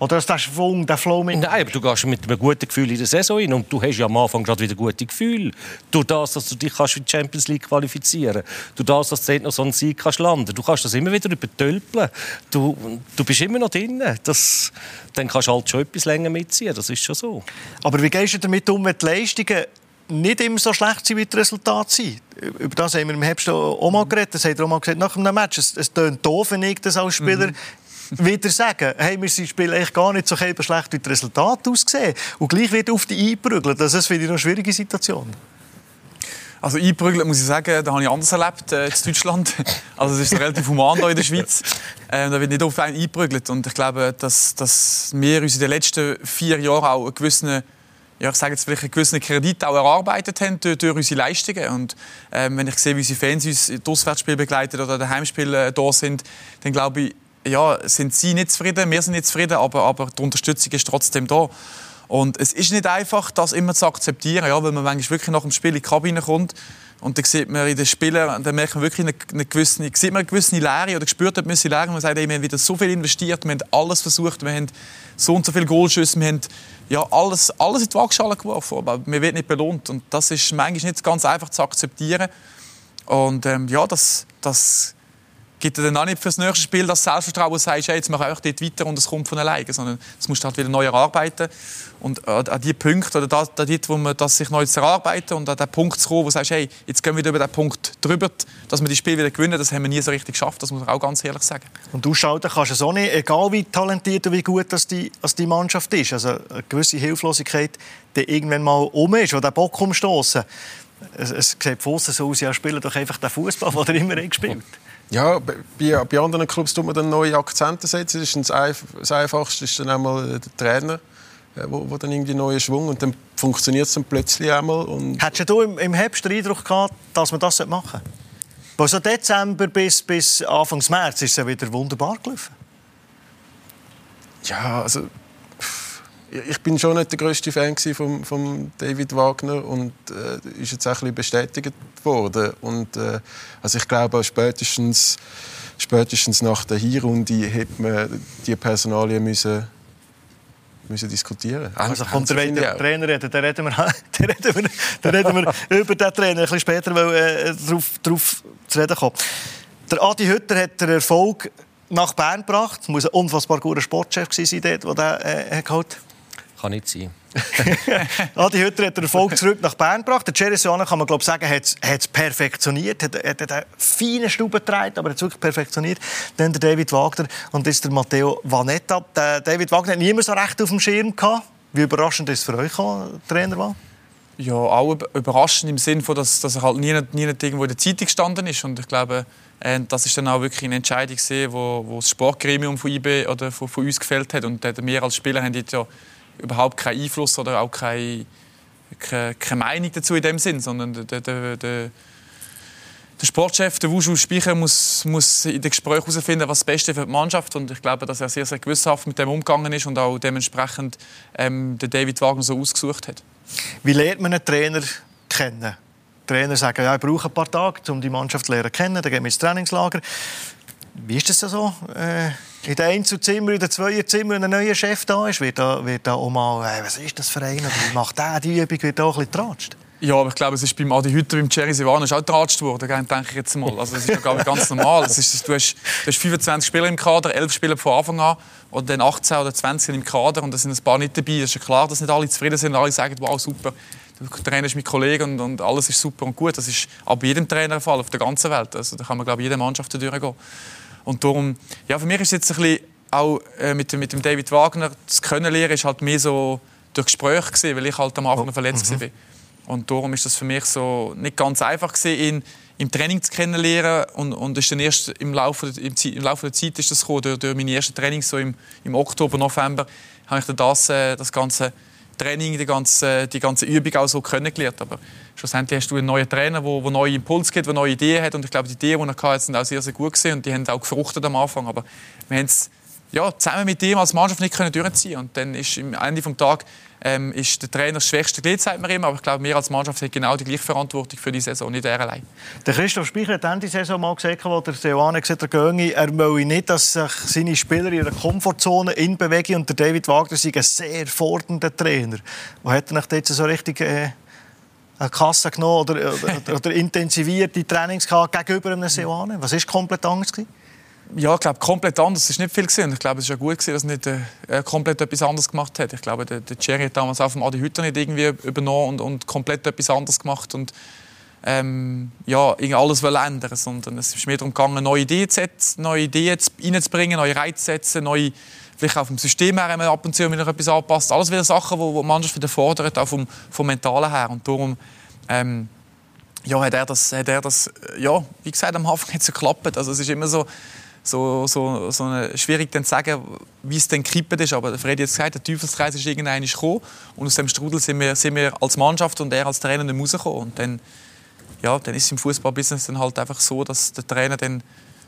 Oder ist der Schwung, der Flow mit? Nein, aber du gehst mit einem guten Gefühl in die Saison rein und du hast ja am Anfang gerade wieder gute Gefühl. Durch das, dass du dich kannst für die Champions League qualifizieren kannst. Durch das, dass du noch so einen Sieg kannst landen Du kannst das immer wieder übertölpeln. Du, du bist immer noch drin. Das, dann kannst du halt schon etwas länger mitziehen. Das ist schon so. Aber wie gehst du damit um, wenn die Leistungen nicht immer so schlecht sind, wie die Resultate sind. Über das haben wir im Herbst auch mal geredet. Das hat er auch mal gesagt nach einem Match. Es, es tönt doof, wenn ich das als Spieler mhm wieder sagen, hey, wir spielen eigentlich gar nicht so schlecht, wie das Resultat aussehen. Und gleich wird auf die einprügeln. Das ist ich eine schwierige Situation. Also einprügeln, muss ich sagen, da habe ich anders erlebt äh, in Deutschland. Also es ist relativ human hier in der Schweiz. Äh, da wird nicht auf einen einprügelt. Und ich glaube, dass, dass wir uns in den letzten vier Jahren auch einen gewissen ja, ich sage jetzt vielleicht einen gewissen Kredit auch erarbeitet haben durch, durch unsere Leistungen. Und ähm, wenn ich sehe, wie unsere Fans uns das Auswärtsspiel begleiten oder Heimspiel äh, da sind, dann glaube ich, ja, sind sie nicht zufrieden, wir sind nicht zufrieden, aber, aber die Unterstützung ist trotzdem da. Und es ist nicht einfach, das immer zu akzeptieren, ja, weil man manchmal wirklich nach dem Spiel in die Kabine kommt und dann sieht man in den Spielern, dann merkt man wirklich eine, eine gewisse, sieht man eine gewisse Leere oder spürt eine Leere. Man sagt, ey, wir haben wieder so viel investiert, wir haben alles versucht, wir haben so und so viele Goalschüsse, wir haben ja, alles, alles in die Waagschale geworfen, aber man wird nicht belohnt. Und das ist manchmal nicht ganz einfach zu akzeptieren. Und ähm, ja, das, das gibt dir dann auch nicht für das nächste Spiel das Selbstvertrauen, dass du sagst, hey, jetzt mache ich dort weiter und es kommt von alleine, sondern das musst du halt wieder neu erarbeiten. Und an die Punkte, oder da, dort, wo man das sich neu erarbeiten und an den Punkt zu kommen, wo du sagst, hey, jetzt gehen wir wieder über den Punkt drüber, dass wir die Spiele wieder gewinnen, das haben wir nie so richtig geschafft, das muss man auch ganz ehrlich sagen. Und du schauen kannst es auch nicht, egal wie talentiert und wie gut das die, das die Mannschaft ist. Also eine gewisse Hilflosigkeit, die irgendwann mal um ist, oder den Bock umstoßen. Es, es sieht von so aus, ja, spielen doch einfach den Fußball, den er immer gespielt hat. Ja, bei, bei anderen Clubs tut man dann neue Akzente setzen. Das, ist das Einfachste ist dann einmal der Trainer, äh, wo, wo dann irgendwie neuen Schwung und dann funktioniert es dann plötzlich einmal. Und Hättest du im, im Herbst den Eindruck gehabt, dass man das machen sollte? So Dezember bis, bis Anfang März ist es ja wieder wunderbar gelaufen. Ja, also ich bin schon nicht der größte Fan von, von David Wagner und äh, ist jetzt auch ein bisschen bestätigt worden. Und, äh, also ich glaube, spätestens, spätestens nach der Hinrunde hätte man die Personalien müssen müssen diskutieren. Also kommt der, der Trainer reden, dann reden wir, dann reden wir, dann reden wir über den Trainer ein bisschen später, weil äh, darauf, darauf zu reden kommen. Der Adi Hütter hat den Erfolg nach Bern gebracht. Es muss ein unfassbar guter Sportchef sein, der den äh, geholt kann nicht sein. Adi Hütter hat den Erfolg zurück nach Bern gebracht. Der Jerry Soane, kann man glaube sagen, hat es perfektioniert. Hat, hat, hat einen feinen Stube getragen, aber er hat es wirklich perfektioniert. Dann der David Wagner und jetzt der Matteo Vanetta. Der David Wagner hat niemand so recht auf dem Schirm gehabt. Wie überraschend ist es für euch, Trainer war? Ja, auch überraschend im Sinne von, dass, dass er halt nie, nie irgendwo in der Zeitung gestanden ist. Und ich glaube, äh, das ist dann auch wirklich eine Entscheidung, wo, wo das Sportgremium von IB oder von, von uns gefällt hat. Und wir als Spieler haben jetzt ja überhaupt keinen Einfluss oder auch keine, keine, keine Meinung dazu in dem Sinn, sondern der, der, der, der Sportchef, der Wushu Speicher, muss, muss in den Gesprächen herausfinden, was das Beste für die Mannschaft und ich glaube, dass er sehr, sehr gewissenhaft mit dem umgegangen ist und auch dementsprechend ähm, den David Wagner so ausgesucht hat. Wie lernt man einen Trainer kennen? Trainer sagen, ja, ich brauche ein paar Tage, um die Mannschaft zu lernen dann gehen wir ins Trainingslager. Wie ist das so? Äh in den Einzelzimmer, in den Zweierzimmer ein neuer Chef da ist, wird da, wird da auch mal, äh, was ist das für einer, wie macht der die Übung, wird da auch ein bisschen getratscht? Ja, aber ich glaube, es ist beim Adi Hütter, beim Jerry Silvano auch geratscht worden, denke ich jetzt mal. Also das ist ja ganz normal. Es ist, du, hast, du hast 25 Spieler im Kader, 11 Spieler von Anfang an oder dann 18 oder 20 im Kader und da sind ein paar nicht dabei. Es ist ja klar, dass nicht alle zufrieden sind und alle sagen, wow, super, du trainierst mit Kollegen und, und, alles ist super und gut. Das ist bei jedem Trainer der Fall, auf der ganzen Welt. Also da kann man, glaube ich, jede Mannschaft durchgehen. Und darum, ja, für mich ist jetzt ein bisschen auch äh, mit, mit dem David Wagner, das Können lernen ist halt mehr so durch Gespräche gewesen, weil ich halt am Anfang noch verletzt mhm. war. Und darum ist das für mich so nicht ganz einfach gewesen, ihn im Training zu kennenlernen und, und ist dann erst im Laufe, im, im Laufe der Zeit ist das gekommen, durch, durch meine ersten Trainings so im, im Oktober, November, habe ich dann das, äh, das ganze Training, die ganze, die ganze Übung auch so kennengelernt. Aber schlussendlich hast du einen neuen Trainer, der, neue Impulse gibt, der neue Ideen hat und ich glaube, die Ideen, die er hatte, sind auch sehr, sehr gut gewesen und die haben auch gefruchtet am Anfang. Aber wir haben es ja, zusammen mit ihm als Mannschaft nicht können durchziehen und dann ist am Ende des Tages ähm, ist der Trainer das schwächste Glied, sagt man immer. Aber ich glaube, wir als Mannschaft haben genau die gleiche Verantwortung für die Saison, nicht er allein. Der Christoph Speicher hat Ende Saison mal gesagt, wo der Seoane gesagt hat, er will nicht, dass sich seine Spieler in einer Komfortzone in bewegen. Und der David Wagner ist ein sehr fordernder Trainer. Wo hat er jetzt so richtig... Äh eine Kasse genommen oder, oder, oder intensiviert Trainings gegenüber einem Seoane? Was war komplett anders? Gewesen? Ja, ich glaube, komplett anders ist nicht viel gewesen. Ich glaube, es ist ja gut gewesen, dass er nicht äh, komplett etwas anderes gemacht hat. Ich glaube, der, der Jerry hat damals auch vom Adi Hütter nicht irgendwie übernommen und, und komplett etwas anderes gemacht und ähm, ja, alles ändern, sondern es ist mehr darum gegangen, neue Ideen, zu setzen, neue Ideen reinzubringen, neue Reize zu setzen, neue, vielleicht auch vom System her wenn ab und zu wieder etwas anpasst. Alles wieder Sachen, die die Mannschaft wieder fordert, auch vom, vom Mentalen her. Und darum ähm, ja, hat er das, hat er das ja, wie gesagt, am Anfang hat es geklappt. Also es ist immer so, so, so, so schwierig zu sagen, wie es dann gekippt ist. Aber Freddy hat jetzt gesagt, der Teufelskreis ist irgendwann gekommen. Und aus dem Strudel sind wir, sind wir als Mannschaft und er als Trainer nicht rausgekommen. Und dann, ja, dann ist es im Fußballbusiness dann halt einfach so, dass der Trainer dann,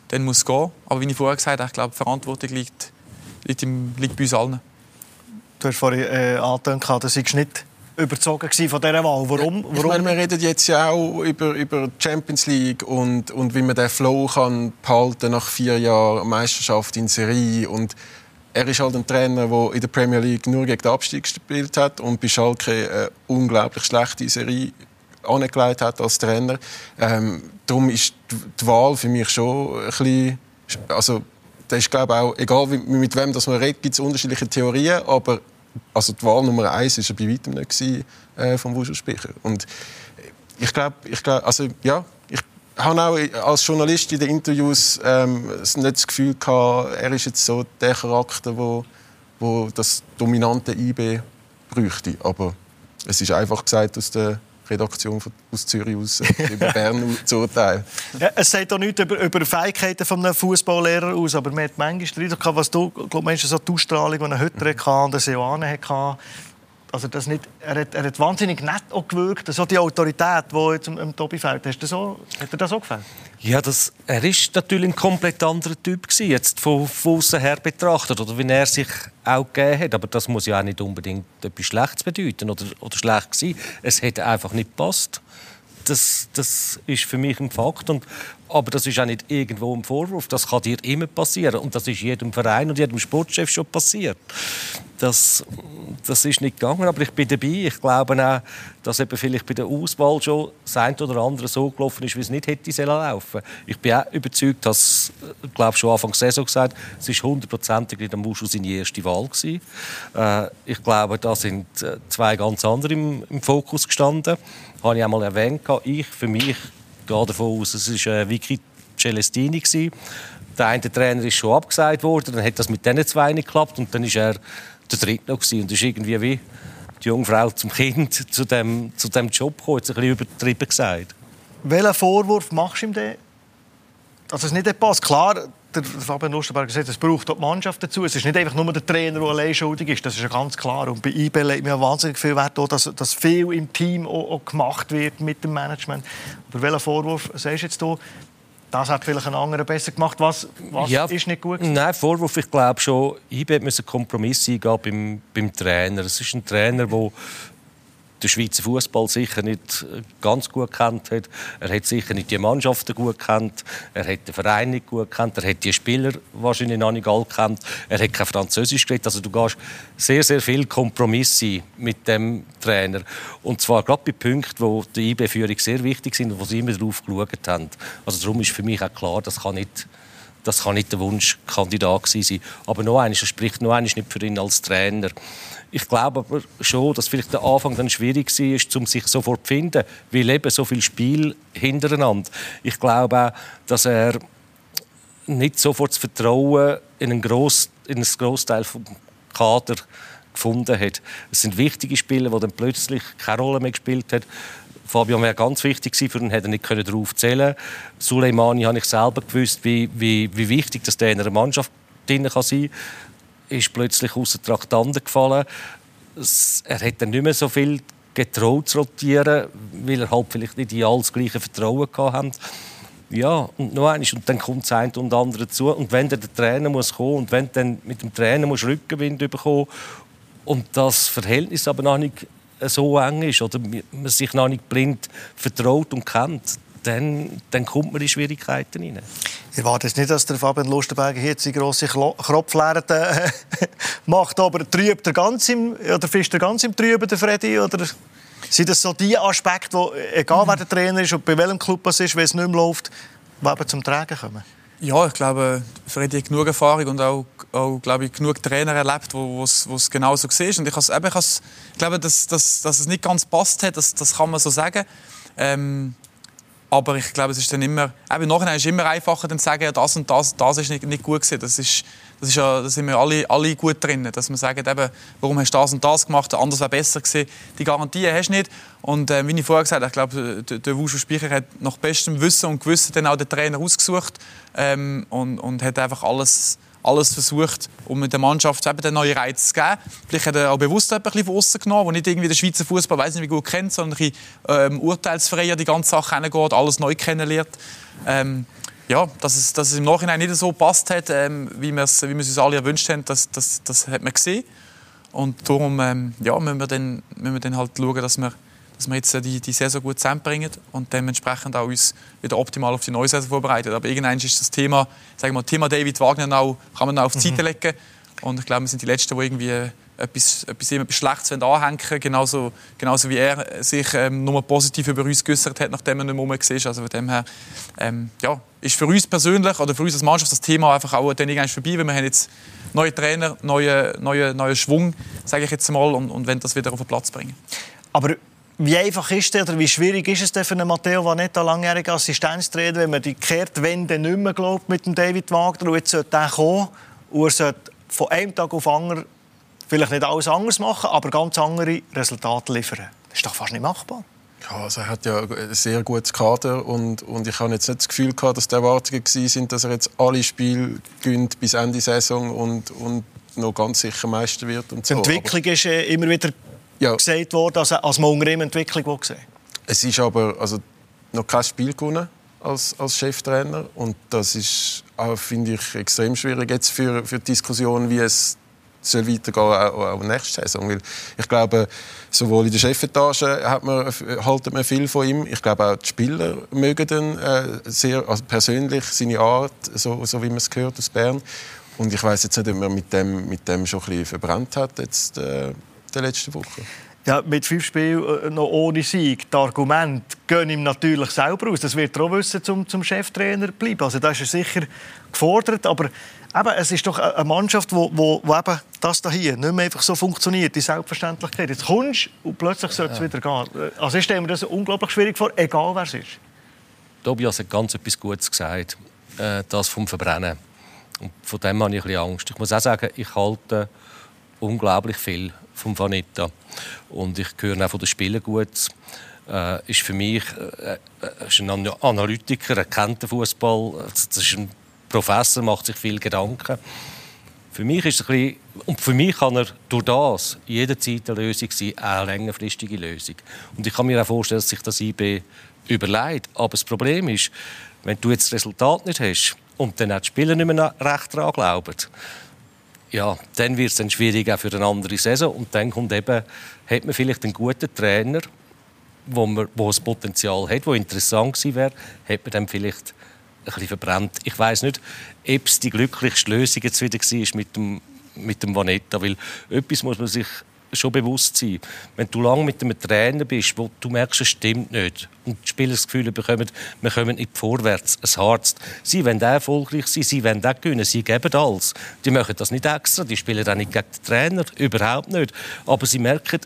dann muss gehen. Aber wie ich vorher gesagt habe, ich glaube, die Verantwortung liegt, liegt, im, liegt bei uns allen. Du hast vorhin äh, angetönt, dass ich nicht überzogen von dieser Wahl. Warum? Warum? Meine, wir reden jetzt ja auch über, über Champions League und, und wie man den Flow kann behalten nach vier Jahren Meisterschaft in Serie und er ist halt ein Trainer, der in der Premier League nur gegen den Abstieg gespielt hat und bei Schalke eine unglaublich schlechte Serie angelegt hat als Trainer. Ähm, darum ist die Wahl für mich schon ein bisschen, also das ist glaube auch, egal mit wem das man redet, gibt es unterschiedliche Theorien, aber also die Wahl Nummer eins war bei weitem nicht gewesen, äh, vom Wuschelspeicher. Und ich glaube, ich glaub, also ja, ich habe auch als Journalist in den Interviews ähm, nicht das Gefühl gehabt, er ist jetzt so der Charakter, wo, wo das dominante IB bräuchte. Aber es ist einfach gesagt aus der Redaktion aus Zürich aus über Bern zu urteilen. Ja, es sagt auch nichts über, über Fähigkeiten eines Fußballlehrer aus, aber man hat manchmal den was du, glaub, Menschen so die Ausstrahlung, die er heute hatte und der Johanne hatte, also das nicht, er, hat, er hat wahnsinnig nett auch gewirkt, so die Autorität, die jetzt im, Tobi fällt. Hast du so, hat dir das auch gefallen? Ja, das, er ist natürlich ein komplett anderer Typ gewesen, jetzt von, von außen her betrachtet, oder wie er sich auch gegeben hat. Aber das muss ja auch nicht unbedingt etwas Schlechtes bedeuten oder, oder schlecht gewesen. Es hätte einfach nicht gepasst. Das, das ist für mich ein Fakt. Und aber das ist auch nicht irgendwo ein Vorwurf. Das kann dir immer passieren. Und das ist jedem Verein und jedem Sportchef schon passiert. Das, das ist nicht gegangen, aber ich bin dabei. Ich glaube auch, dass eben vielleicht bei der Auswahl schon das eine oder andere so gelaufen ist, wie es nicht hätte laufen Ich bin auch überzeugt, dass, ich glaube schon Anfang der Saison gesagt, es ist hundertprozentig nicht Muschel seine erste Wahl gewesen. Äh, ich glaube, da sind äh, zwei ganz andere im, im Fokus gestanden. Das habe ich einmal erwähnt. Ich für mich gehe davon aus, es war äh, Vicky Celestini. Gewesen. Der eine Trainer ist schon abgesagt worden, dann hat das mit diesen zwei nicht geklappt und dann ist er der dritte noch gewesen. und ist irgendwie wie die Jungfrau zum Kind zu dem, zu dem Job gekommen, jetzt ein bisschen übertrieben gesagt. Welchen Vorwurf machst du ihm denn, dass es nicht passt? Klar, der Fabian Lustenberger sagt, es braucht auch die Mannschaft dazu. Es ist nicht einfach nur der Trainer, der allein schuldig ist. Das ist ja ganz klar. Und bei IB legt mir wahnsinnig viel Wert, dass, dass viel im Team auch, auch gemacht wird mit dem Management. Aber welchen Vorwurf sagst du jetzt hier? Das hat vielleicht ein anderer besser gemacht. Was, was ja, ist nicht gut? Nein, Vorwurf, ich glaube schon, IB muss einen Kompromiss eingehen beim, beim Trainer. Es ist ein Trainer, der den Schweizer Fußball sicher nicht ganz gut kennt hat. Er hat sicher nicht die Mannschaften gut kennt. Er hat den Verein nicht gut kennt. Er hat die Spieler wahrscheinlich noch nicht alle kennt. Er hat kein Französisch geredet. Also du gehst sehr, sehr viel Kompromisse mit dem Trainer. Und zwar gerade bei Punkten, wo die IB-Führung sehr wichtig sind und wo sie immer darauf geschaut haben. Also darum ist für mich auch klar, das kann nicht das kann nicht der Wunschkandidat sein. Aber noch eines, er spricht noch eines nicht für ihn als Trainer. Ich glaube aber schon, dass vielleicht der Anfang dann schwierig war, um sich sofort zu finden, weil eben so viel Spiel hintereinander. Ich glaube auch, dass er nicht sofort das Vertrauen in einen, Gross, in einen Großteil des Kader gefunden hat. Es sind wichtige Spieler, die dann plötzlich keine Rolle mehr gespielt haben. Fabian wäre ganz wichtig für ihn, hätte er nicht darauf zählen. Suleimani habe ich selber gewusst, wie, wie, wie wichtig das der in einer Mannschaft drin kann sein kann ist plötzlich außer Traktanten gefallen. Er hat dann nicht mehr so viel getraut zu rotieren, weil er halt vielleicht nicht in alles gleiche Vertrauen hatte. Ja, und noch eines, und dann kommt das eine und andere dazu. Und wenn der Trainer muss kommen und wenn dann mit dem Trainer muss Rückenwind bekommen und das Verhältnis aber noch nicht so eng ist oder man sich noch nicht blind vertraut und kennt, dann, dann kommt man in Schwierigkeiten rein. Ich erwarte nicht, dass der Fabian Lustenberger hier seine grosse Kropflehre äh, macht, aber trübt er ganz im, oder fischt er ganz im Trüben, der Freddy? Oder sind das so die Aspekte, wo, egal wer der Trainer ist und bei welchem Club es ist, wenn es nicht mehr läuft, die zum Tragen kommen? Ja, ich glaube, Freddy hat genug Erfahrung und auch, auch glaube ich, genug Trainer erlebt, wo es genau so war. Und ich, eben, ich, ich glaube, dass, dass, dass es nicht ganz passt hat, das, das kann man so sagen. Ähm, aber ich glaube, es ist dann immer, eben nachher ist immer einfacher, dann zu sagen, ja, das und das, das ist nicht, nicht gut gewesen. Das ist, das ist ja, da sind wir alle, alle gut drin, dass man sagt, eben, warum hast du das und das gemacht, anders wäre besser gewesen. Die Garantie hast du nicht. Und äh, wie ich vorher gesagt habe, ich glaube, der, der Wushu Speicher hat nach bestem Wissen und Gewissen dann auch den Trainer ausgesucht ähm, und, und hat einfach alles alles versucht, um der Mannschaft eben den neuen Reiz zu geben. Vielleicht hat er auch bewusst ein bisschen von außen genommen, wo nicht irgendwie der Schweizer Fußball weiß nicht wie gut kennt, sondern ein ähm, urteilsfreier die ganze Sache hingeht, alles neu kennenlernt. Ähm, ja, dass es, dass es im Nachhinein nicht so passt hat, ähm, wie wir es wie wir es uns alle erwünscht haben, das, das, das hat man gesehen. Und darum ähm, ja, müssen, wir dann, müssen wir dann halt schauen, dass wir dass wir jetzt die, die Saison gut zusammenbringen und dementsprechend auch uns wieder optimal auf die neue Saison vorbereiten. Aber irgendwann ist das Thema, sagen wir, Thema David Wagner auch, kann man auch auf die Seite mhm. legen. Und ich glaube, wir sind die Letzten, die irgendwie etwas, etwas, etwas Schlechtes anhängen genauso, genauso wie er sich ähm, nur positiv über uns geäußert hat, nachdem er nicht mehr war. Also von dem her ähm, ja, ist für uns persönlich oder für uns als Mannschaft das Thema einfach auch dann irgendwann vorbei, weil wir haben jetzt neue Trainer, neuen neue, neue Schwung, sage ich jetzt mal, und, und wenn das wieder auf den Platz bringen. Aber wie einfach ist es oder wie schwierig ist es denn für einen Matteo Vanetta, langjähriger Assistenztrainer, wenn man die Kehrtwende nicht mehr glaubt mit dem David Wagner und jetzt sollte er kommen und er sollte von einem Tag auf den anderen vielleicht nicht alles anders machen, aber ganz andere Resultate liefern. Das ist doch fast nicht machbar. Ja, also er hat ja ein sehr gutes Kader und, und ich habe jetzt nicht das Gefühl gehabt, dass die Erwartungen waren, dass er jetzt alle Spiele gönnt bis Ende Saison und, und noch ganz sicher Meister wird. Und so. Die Entwicklung aber ist äh, immer wieder ja. gesagt worden, als, als man unter ihm Entwicklung gesehen Es ist aber also, noch kein Spiel gewonnen als, als Cheftrainer und das ist, finde ich, extrem schwierig jetzt für, für die Diskussion, wie es soll weitergehen auch, auch nächste Saison. Weil ich glaube, sowohl in der Chefetage hat man, haltet man viel von ihm. Ich glaube auch die Spieler mögen ihn äh, sehr also persönlich, seine Art, so, so wie man es gehört aus Bern. Und ich weiß jetzt nicht, ob man mit dem, mit dem schon ein bisschen verbrannt hat jetzt, äh, der letzten Woche. Ja, mit fünf Spielen äh, noch ohne Sieg. Das Argument gehen ihm natürlich selber aus. Das wird er auch wissen, zum, zum Cheftrainer bleiben. Also da ist er sicher gefordert. Aber eben, es ist doch eine Mannschaft, wo, wo, wo eben das hier nicht mehr einfach so funktioniert, die Selbstverständlichkeit. Jetzt kommst du und plötzlich soll es ja. wieder gehen. Also ich stelle mir das unglaublich schwierig vor, egal wer es ist. Tobias hat ganz etwas Gutes gesagt. Äh, das vom Verbrennen. Und von dem habe ich ein bisschen Angst. Ich muss auch sagen, ich halte unglaublich viel vom Vanetta. Und ich höre auch von den Spielern gut. Äh, ist für mich äh, äh ist ein Analytiker, er kennt den Fußball. Das ist ein Professor, macht sich viel Gedanken. Für mich ist es ein bisschen, und für mich kann er durch das jederzeit eine Lösung sein, eine längerfristige Lösung. Und ich kann mir auch vorstellen, dass sich das IB überlegt. Aber das Problem ist, wenn du jetzt das Resultat nicht hast und dann auch die Spieler nicht mehr recht daran glauben, ja, dann wird es schwierig auch für eine andere Saison. Und dann kommt eben, hat man vielleicht einen guten Trainer, wo, man, wo das Potenzial hat, wo interessant gewesen wäre, hat man dann vielleicht ein bisschen verbrannt. Ich weiß nicht, ob es die glücklichste Lösung jetzt wieder war mit dem, mit dem Vanetta, weil etwas muss man sich schon bewusst sein. Wenn du lange mit einem Trainer bist, wo du merkst, es stimmt nicht und die Spieler das Gefühl bekommen, wir kommen nicht vorwärts, es harzt. Sie wollen auch erfolgreich sein, sie wollen auch gewinnen, sie geben alles. Die machen das nicht extra, die spielen auch nicht gegen den Trainer, überhaupt nicht. Aber sie merken,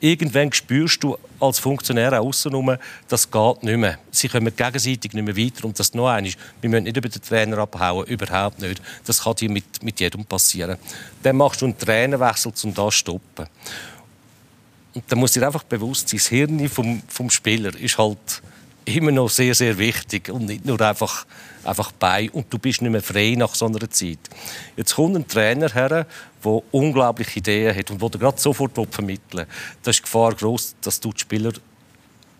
irgendwann spürst du als Funktionär außenrum, das geht nicht mehr. Sie kommen gegenseitig nicht mehr weiter und das noch eines. Wir müssen nicht über den Trainer abhauen, überhaupt nicht. Das kann dir mit, mit jedem passieren. Dann machst du einen Trainerwechsel, um das zu stoppen. Und dann muss dir einfach bewusst sein, das Hirn vom, vom Spieler ist halt immer noch sehr, sehr wichtig und nicht nur einfach, einfach bei und du bist nicht mehr frei nach so einer Zeit. Jetzt kommt ein Trainer her, der unglaubliche Ideen hat und der gerade sofort vermitteln will. Da ist die Gefahr groß, dass du die Spieler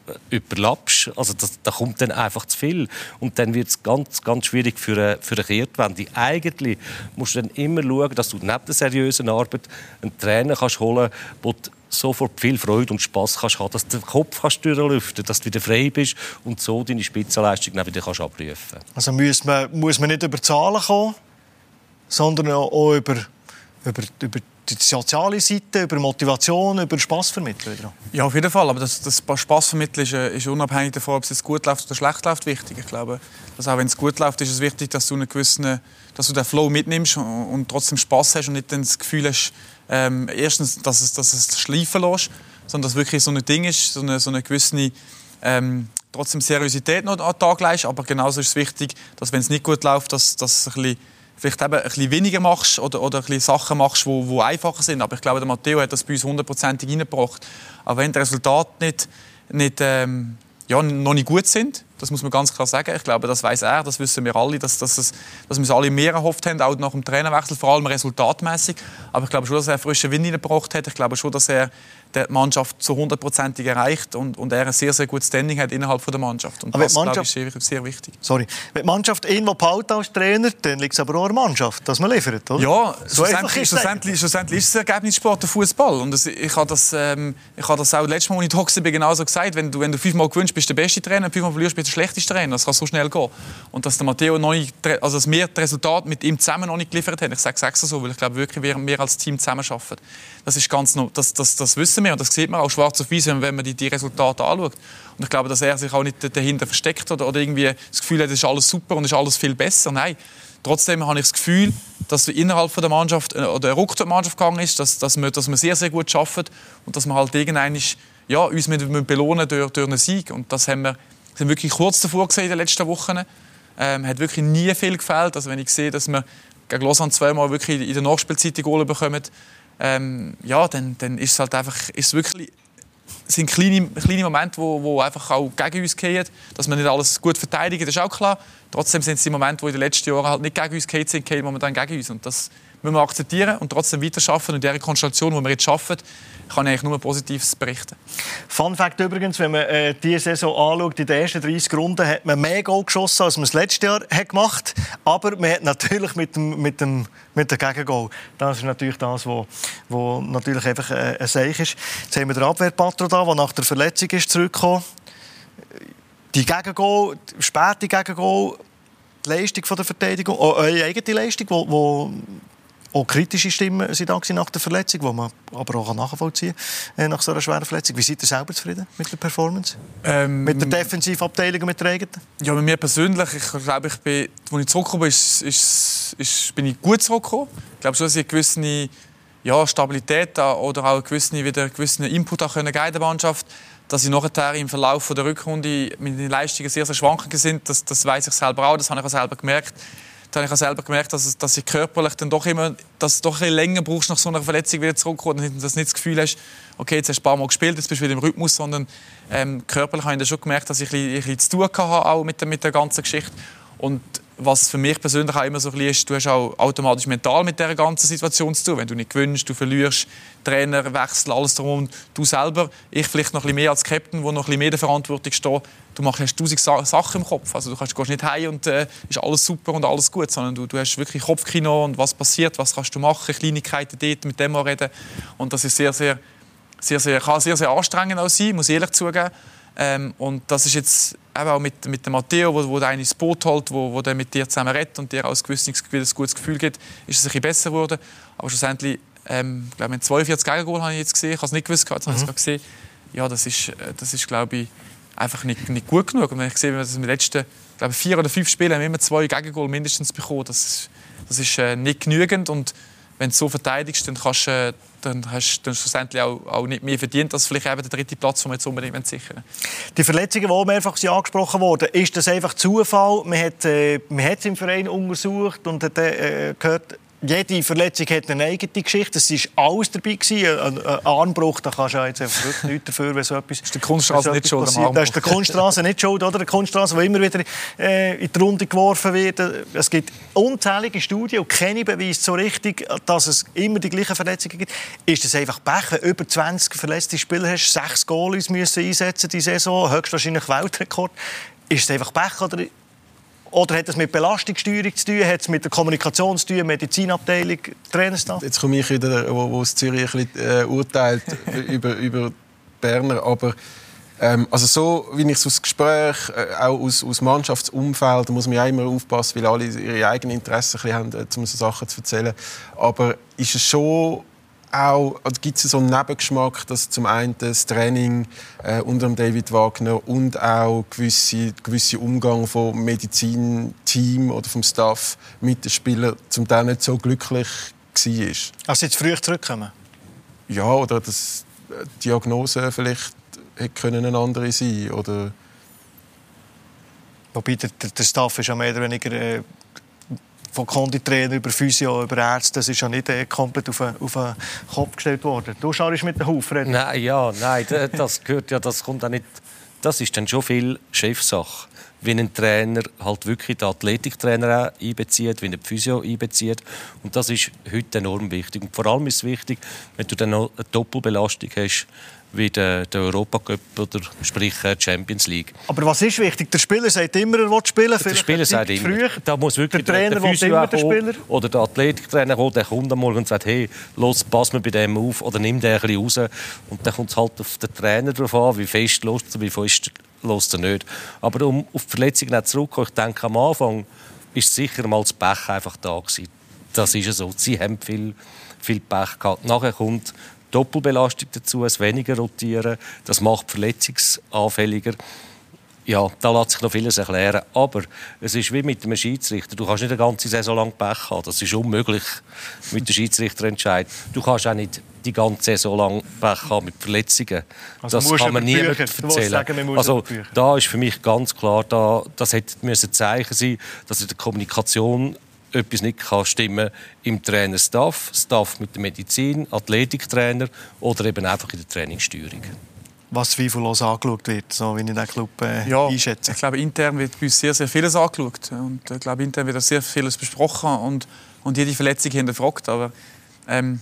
äh, überlappst. Also das, da kommt dann einfach zu viel. Und dann wird es ganz, ganz schwierig für eine, für eine Kehrtwende. Eigentlich musst du dann immer schauen, dass du neben der seriösen Arbeit einen Trainer kannst holen kannst, sofort viel Freude und Spaß kannst haben, dass du den Kopf kannst durchlüften dass du wieder frei bist und so deine Spitzenleistung dann wieder kannst abrufen Also muss man, muss man nicht über Zahlen kommen, sondern auch über, über, über die soziale Seite, über Motivation, über Spass vermitteln? Ja, auf jeden Fall. Aber das, das Spass vermitteln ist, ist, unabhängig davon, ob es gut läuft oder schlecht läuft, wichtig. Ich glaube, dass auch wenn es gut läuft, ist es wichtig, dass du einen gewissen, dass du den Flow mitnimmst und, und trotzdem Spass hast und nicht das Gefühl hast, ähm, erstens, dass es, dass es schleifen lässt, sondern dass es wirklich so ein Ding ist, so eine, so eine gewisse ähm, trotzdem Seriosität noch an den Tag legst. Aber genauso ist es wichtig, dass wenn es nicht gut läuft, dass, dass ein bisschen, vielleicht eben ein bisschen weniger machst oder, oder ein bisschen Sachen machst, die, die einfacher sind. Aber ich glaube, der Matteo hat das bei uns hundertprozentig reingebracht. Aber wenn die Resultate nicht, nicht ähm, ja, noch nicht gut sind, das muss man ganz klar sagen. Ich glaube, das weiß er, das wissen wir alle, dass, dass, es, dass wir es alle mehr erhofft haben, auch nach dem Trainerwechsel, vor allem resultatmäßig. Aber ich glaube schon, dass er frischen Wind gebracht hat. Ich glaube schon, dass er die Mannschaft zu hundertprozentig erreicht und, und er ein sehr, sehr gutes Standing hat innerhalb der Mannschaft. Und aber das, Mannschaft, glaube ich, ist sehr, wichtig. Sorry. Wenn die Mannschaft irgendwo behalten als Trainer, dann liegt es aber auch an der Mannschaft, dass man liefert, oder? Ja, so schlussendlich, schlussendlich, schlussendlich ist es Ergebnissport, der Fußball. Und ich habe das, ähm, ich habe das auch letztes Mal, als ich da war, genauso gesagt. Wenn du, wenn du fünfmal gewinnst, bist du der beste Trainer, fünfmal verlierst, bist du der schlechteste Trainer. Das kann so schnell gehen. Und dass der Matteo noch also dass wir das Resultat mit ihm zusammen noch nicht geliefert haben, ich sage es so, weil ich glaube wirklich, wir, wir als Team zusammen arbeiten. Das ist ganz noch, das, das, das wissen wir und das sieht man auch schwarz auf weiß, wenn man die, die Resultate anschaut. Und ich glaube, dass er sich auch nicht dahinter versteckt oder, oder irgendwie das Gefühl hat, es ist alles super und es ist alles viel besser. Nein, trotzdem habe ich das Gefühl, dass innerhalb der Mannschaft äh, oder Ruck der Mannschaft gegangen ist, dass, dass, wir, dass wir sehr, sehr gut arbeiten und dass wir halt irgendwann ja, uns mit, mit belohnen durch, durch einen Sieg. Und das haben wir sind wirklich kurz davor gesehen in den letzten Wochen. Ähm, hat wirklich nie viel gefällt. Also wenn ich sehe, dass wir gegen Lausanne zweimal wirklich in der Nachspielzeit die Goal bekommen, ähm, ja, dann, dann ist es halt einfach, ist wirklich sind kleine, kleine Momente, wo, wo einfach auch gegen uns gehen, dass wir nicht alles gut verteidigen, das ist auch klar. Trotzdem sind es die Momente, die in den letzten Jahren halt nicht gegen uns gehen sind, gehen momentan gegen uns. Und das müssen wir akzeptieren und trotzdem weiterarbeiten. Und in dieser Konstellation, die wir jetzt arbeiten, kann ich eigentlich nur Positives berichten. Fun Fact übrigens, wenn man äh, diese Saison anschaut, in den ersten 30 Runden hat man mehr Goal geschossen, als man es letztes Jahr hat gemacht hat. Aber man hat natürlich mit dem, mit dem, mit dem Gegengol. Das ist natürlich das, was wo, natürlich einfach äh, ein Seich ist. Jetzt haben wir den Abwehrpatro da, der nach der Verletzung ist zurückgekommen. Die Gegengol, späte Gegengol, die Leistung von der Verteidigung, auch eure eigene Leistung, wo auch kritische Stimmen sind da nach der Verletzung, die man aber auch nachvollziehen kann, äh, nach so einer schweren Verletzung. Wie seid ihr selber zufrieden mit der Performance? Ähm, mit der Defensivabteilung und mit der eigenen? Ja, mit mir persönlich, ich glaube, ich bin, als ich zurückgekommen bin, ist, ist, ist, bin ich gut zurückgekommen. Ich glaube schon, dass ich eine gewisse ja, Stabilität oder auch einen gewissen, wieder einen gewissen Input auch können in der Mannschaft dass ich nachher im Verlauf der Rückrunde mit den Leistungen sehr, sehr schwankend sind, das, das weiß ich selber auch, das habe ich auch selber gemerkt. Da habe ich auch selber gemerkt, dass, dass ich körperlich dann doch immer, dass du doch ein länger brauchst nach so einer Verletzung wieder zurückkommen und dass du nicht das Gefühl hast, okay, jetzt hast du ein paar Mal gespielt, jetzt bist du wieder im Rhythmus, sondern ähm, körperlich habe ich dann schon gemerkt, dass ich ein bisschen, ein bisschen zu tun hatte auch mit der, mit der ganzen Geschichte. Und was für mich persönlich auch immer so ein bisschen ist, du hast auch automatisch mental mit dieser ganzen Situation zu tun. Wenn du nicht gewinnst, du verlierst, Trainer, Wechsel, alles drum du selber, ich vielleicht noch ein bisschen mehr als Captain, wo noch ein bisschen mehr der Verantwortung steht, du machst, hast tausend Sachen im Kopf. Also du kannst, gehst nicht heim und äh, ist alles super und alles gut, sondern du, du hast wirklich Kopfkino und was passiert, was kannst du machen, Kleinigkeiten dort, mit dem reden. Und das ist sehr, sehr, sehr, sehr, kann sehr, sehr anstrengend auch sein, muss ich ehrlich zugeben. Ähm, und das ist jetzt eben auch mit, mit dem Matteo, wo, wo der ins Boot holt, wo, wo der mit dir zusammen redet und dir auch ein, gewisses, ein gutes Gefühl gibt, ist es ein bisschen besser geworden. Aber schlussendlich, ähm, glaube ich, 42 Gegengol habe ich jetzt gesehen. Ich habe es nicht gewusst, jetzt habe ich es gesehen. Ja, das ist, äh, das ist glaube ich, einfach nicht, nicht gut genug. Und wenn ich sehe, dass wir in den letzten glaube vier oder fünf Spielen haben wir immer zwei Gegengol mindestens bekommen, das, das ist äh, nicht genügend. Und wenn du so verteidigst, dann kannst du äh, dann hast du schlussendlich auch, auch nicht mehr verdient als vielleicht eben der dritte Platz, den wir jetzt unbedingt sichern Die Verletzungen, die mehrfach angesprochen wurden, ist das einfach Zufall? Man hat, äh, man hat es im Verein untersucht und hat äh, gehört, jede Verletzung hat eine eigene Geschichte. Es war alles dabei. Ein, ein Armbruch, da kannst du jetzt einfach nichts dafür, wenn so etwas Ist der Kunststraße nicht schuld Da ist der Kunststraße nicht schuld, oder? Der Kunststraße, der immer wieder äh, in die Runde geworfen wird. Es gibt unzählige Studien und keine beweist so richtig, dass es immer die gleichen Verletzungen gibt. Ist das einfach Pech, wenn über 20 verletzte Spieler hast, sechs Goalies müssen einsetzen die Saison, höchstwahrscheinlich Weltrekord. Ist es einfach Pech oder oder hat es mit Belastungssteuerung zu tun? Hat es mit der Kommunikation zu tun, Medizinabteilung, Trainerstab? Jetzt komme ich wieder, wo, wo Zürich ein bisschen, äh, urteilt über, über Berner, aber ähm, also so, wie ich es aus Gespräch, äh, auch aus, aus Mannschaftsumfeld, da muss man ja immer aufpassen, weil alle ihre eigenen Interessen ein bisschen haben, äh, um so Sachen zu erzählen. Aber ist es schon auch, also gibt es so einen Nebengeschmack, dass zum einen das Training äh, unter David Wagner und auch gewisse gewisse Umgang vom Medizinteam oder vom Staff mit den Spielern zum Teil nicht so glücklich war. Also jetzt früh zurückkommen? Ja, oder dass die Diagnose vielleicht hätte eine andere sein oder Wobei der, der, der Staff ist ja mehr oder weniger äh, von Konditrainer über Physio, über Ärzte, das ist ja nicht äh, komplett auf den, auf den Kopf gestellt worden. Du schaust mit dem Haufen. Nein, ja, nein, das gehört ja, das kommt auch nicht. Das ist dann schon viel Chefsache, wie ein Trainer halt wirklich den Athletiktrainer einbezieht, wie ein Physio einbezieht. Und das ist heute enorm wichtig. Und vor allem ist es wichtig, wenn du dann noch eine Doppelbelastung hast, wie der, der Europacup oder sprich äh, Champions League. Aber was ist wichtig? Der Spieler sagt immer, er will spielen. Der Spieler sagt immer. Früh. Da muss wirklich der Trainer der, der immer den Spieler. Oder der Athletiktrainer kommt, der kommt am Morgen und sagt, hey, los, pass mir bei dem auf oder nimm den ein bisschen raus. Und dann kommt es halt auf den Trainer drauf an, wie fest los er, wie fest los er nicht. Aber um auf die Verletzungen zurückzukommen, ich denke, am Anfang ist sicher mal das Pech einfach da gewesen. Das ist so. Sie haben viel, viel Pech gehabt. Nachher kommt Doppelbelastung dazu, das weniger rotieren, das macht verletzungsanfälliger. Ja, da lässt sich noch vieles erklären. Aber es ist wie mit einem Schiedsrichter. Du kannst nicht eine ganze Saison lang Pech haben. Das ist unmöglich mit dem Schiedsrichterentscheid. Du kannst auch nicht die ganze Saison lang Pech haben mit Verletzungen. Also das kann man niemand erzählen. Sagen, also da ist für mich ganz klar, da, das hätte ein Zeichen sein, dass in der Kommunikation etwas nicht kann stimmen im Trainerstaff, Staff mit der Medizin, Athletiktrainer oder eben einfach in der Trainingssteuerung. Was zweifellos angeschaut wird, so wie ich den Club äh, ja, einschätze. Ich glaube, intern wird bei uns sehr, sehr vieles angeschaut. Und ich glaube, intern wird sehr vieles besprochen und, und jede Verletzung hinterfragt. Aber ähm,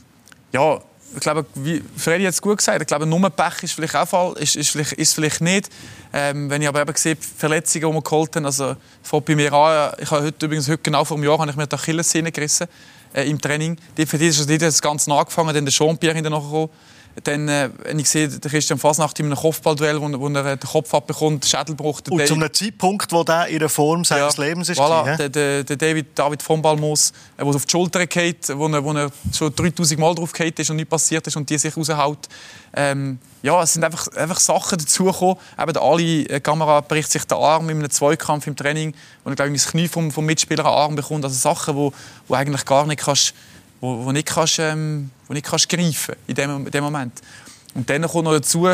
ja, ich glaube, wie Freddy hat es gut gesagt, ich glaube, nur Pech ist vielleicht auch Fall, ist, ist, vielleicht, ist vielleicht nicht. Ähm, wenn ich aber eben sehe, Verletzungen, die wir geholt haben, also fängt bei mir an, ich habe heute übrigens heute genau vor einem Jahr habe ich mir die Achillessehne gerissen äh, im Training. Für die ist das ganz angefangen, dann der Jean-Pierre hinterher gekommen dann, äh, wenn ich sehe, der Christian Fasnacht in einem Kopfballduell, wo, wo er den Kopf abbekommt, Schädelbruch. Und zu einem Zeitpunkt, wo der in der Form seines ja, Lebens ist. Voilà, der, der, der, David, David von Balmos, der auf die Schulter geht, wo er, wo er schon 3000 Mal drauf geht ist und nichts passiert ist und die sich raushaut. Ähm, ja, es sind einfach, einfach Sachen dazugekommen. Eben der Ali äh, Kamera bricht sich den Arm in einem Zweikampf im Training, wo er glaube ich, das Knie vom, vom Mitspieler einen Arm bekommt. Also Sachen, wo, wo eigentlich gar nicht kannst wo, wo nicht kannst, ähm, wo nicht kannst greifen in dem, in dem Moment. Und dann kommt noch dazu,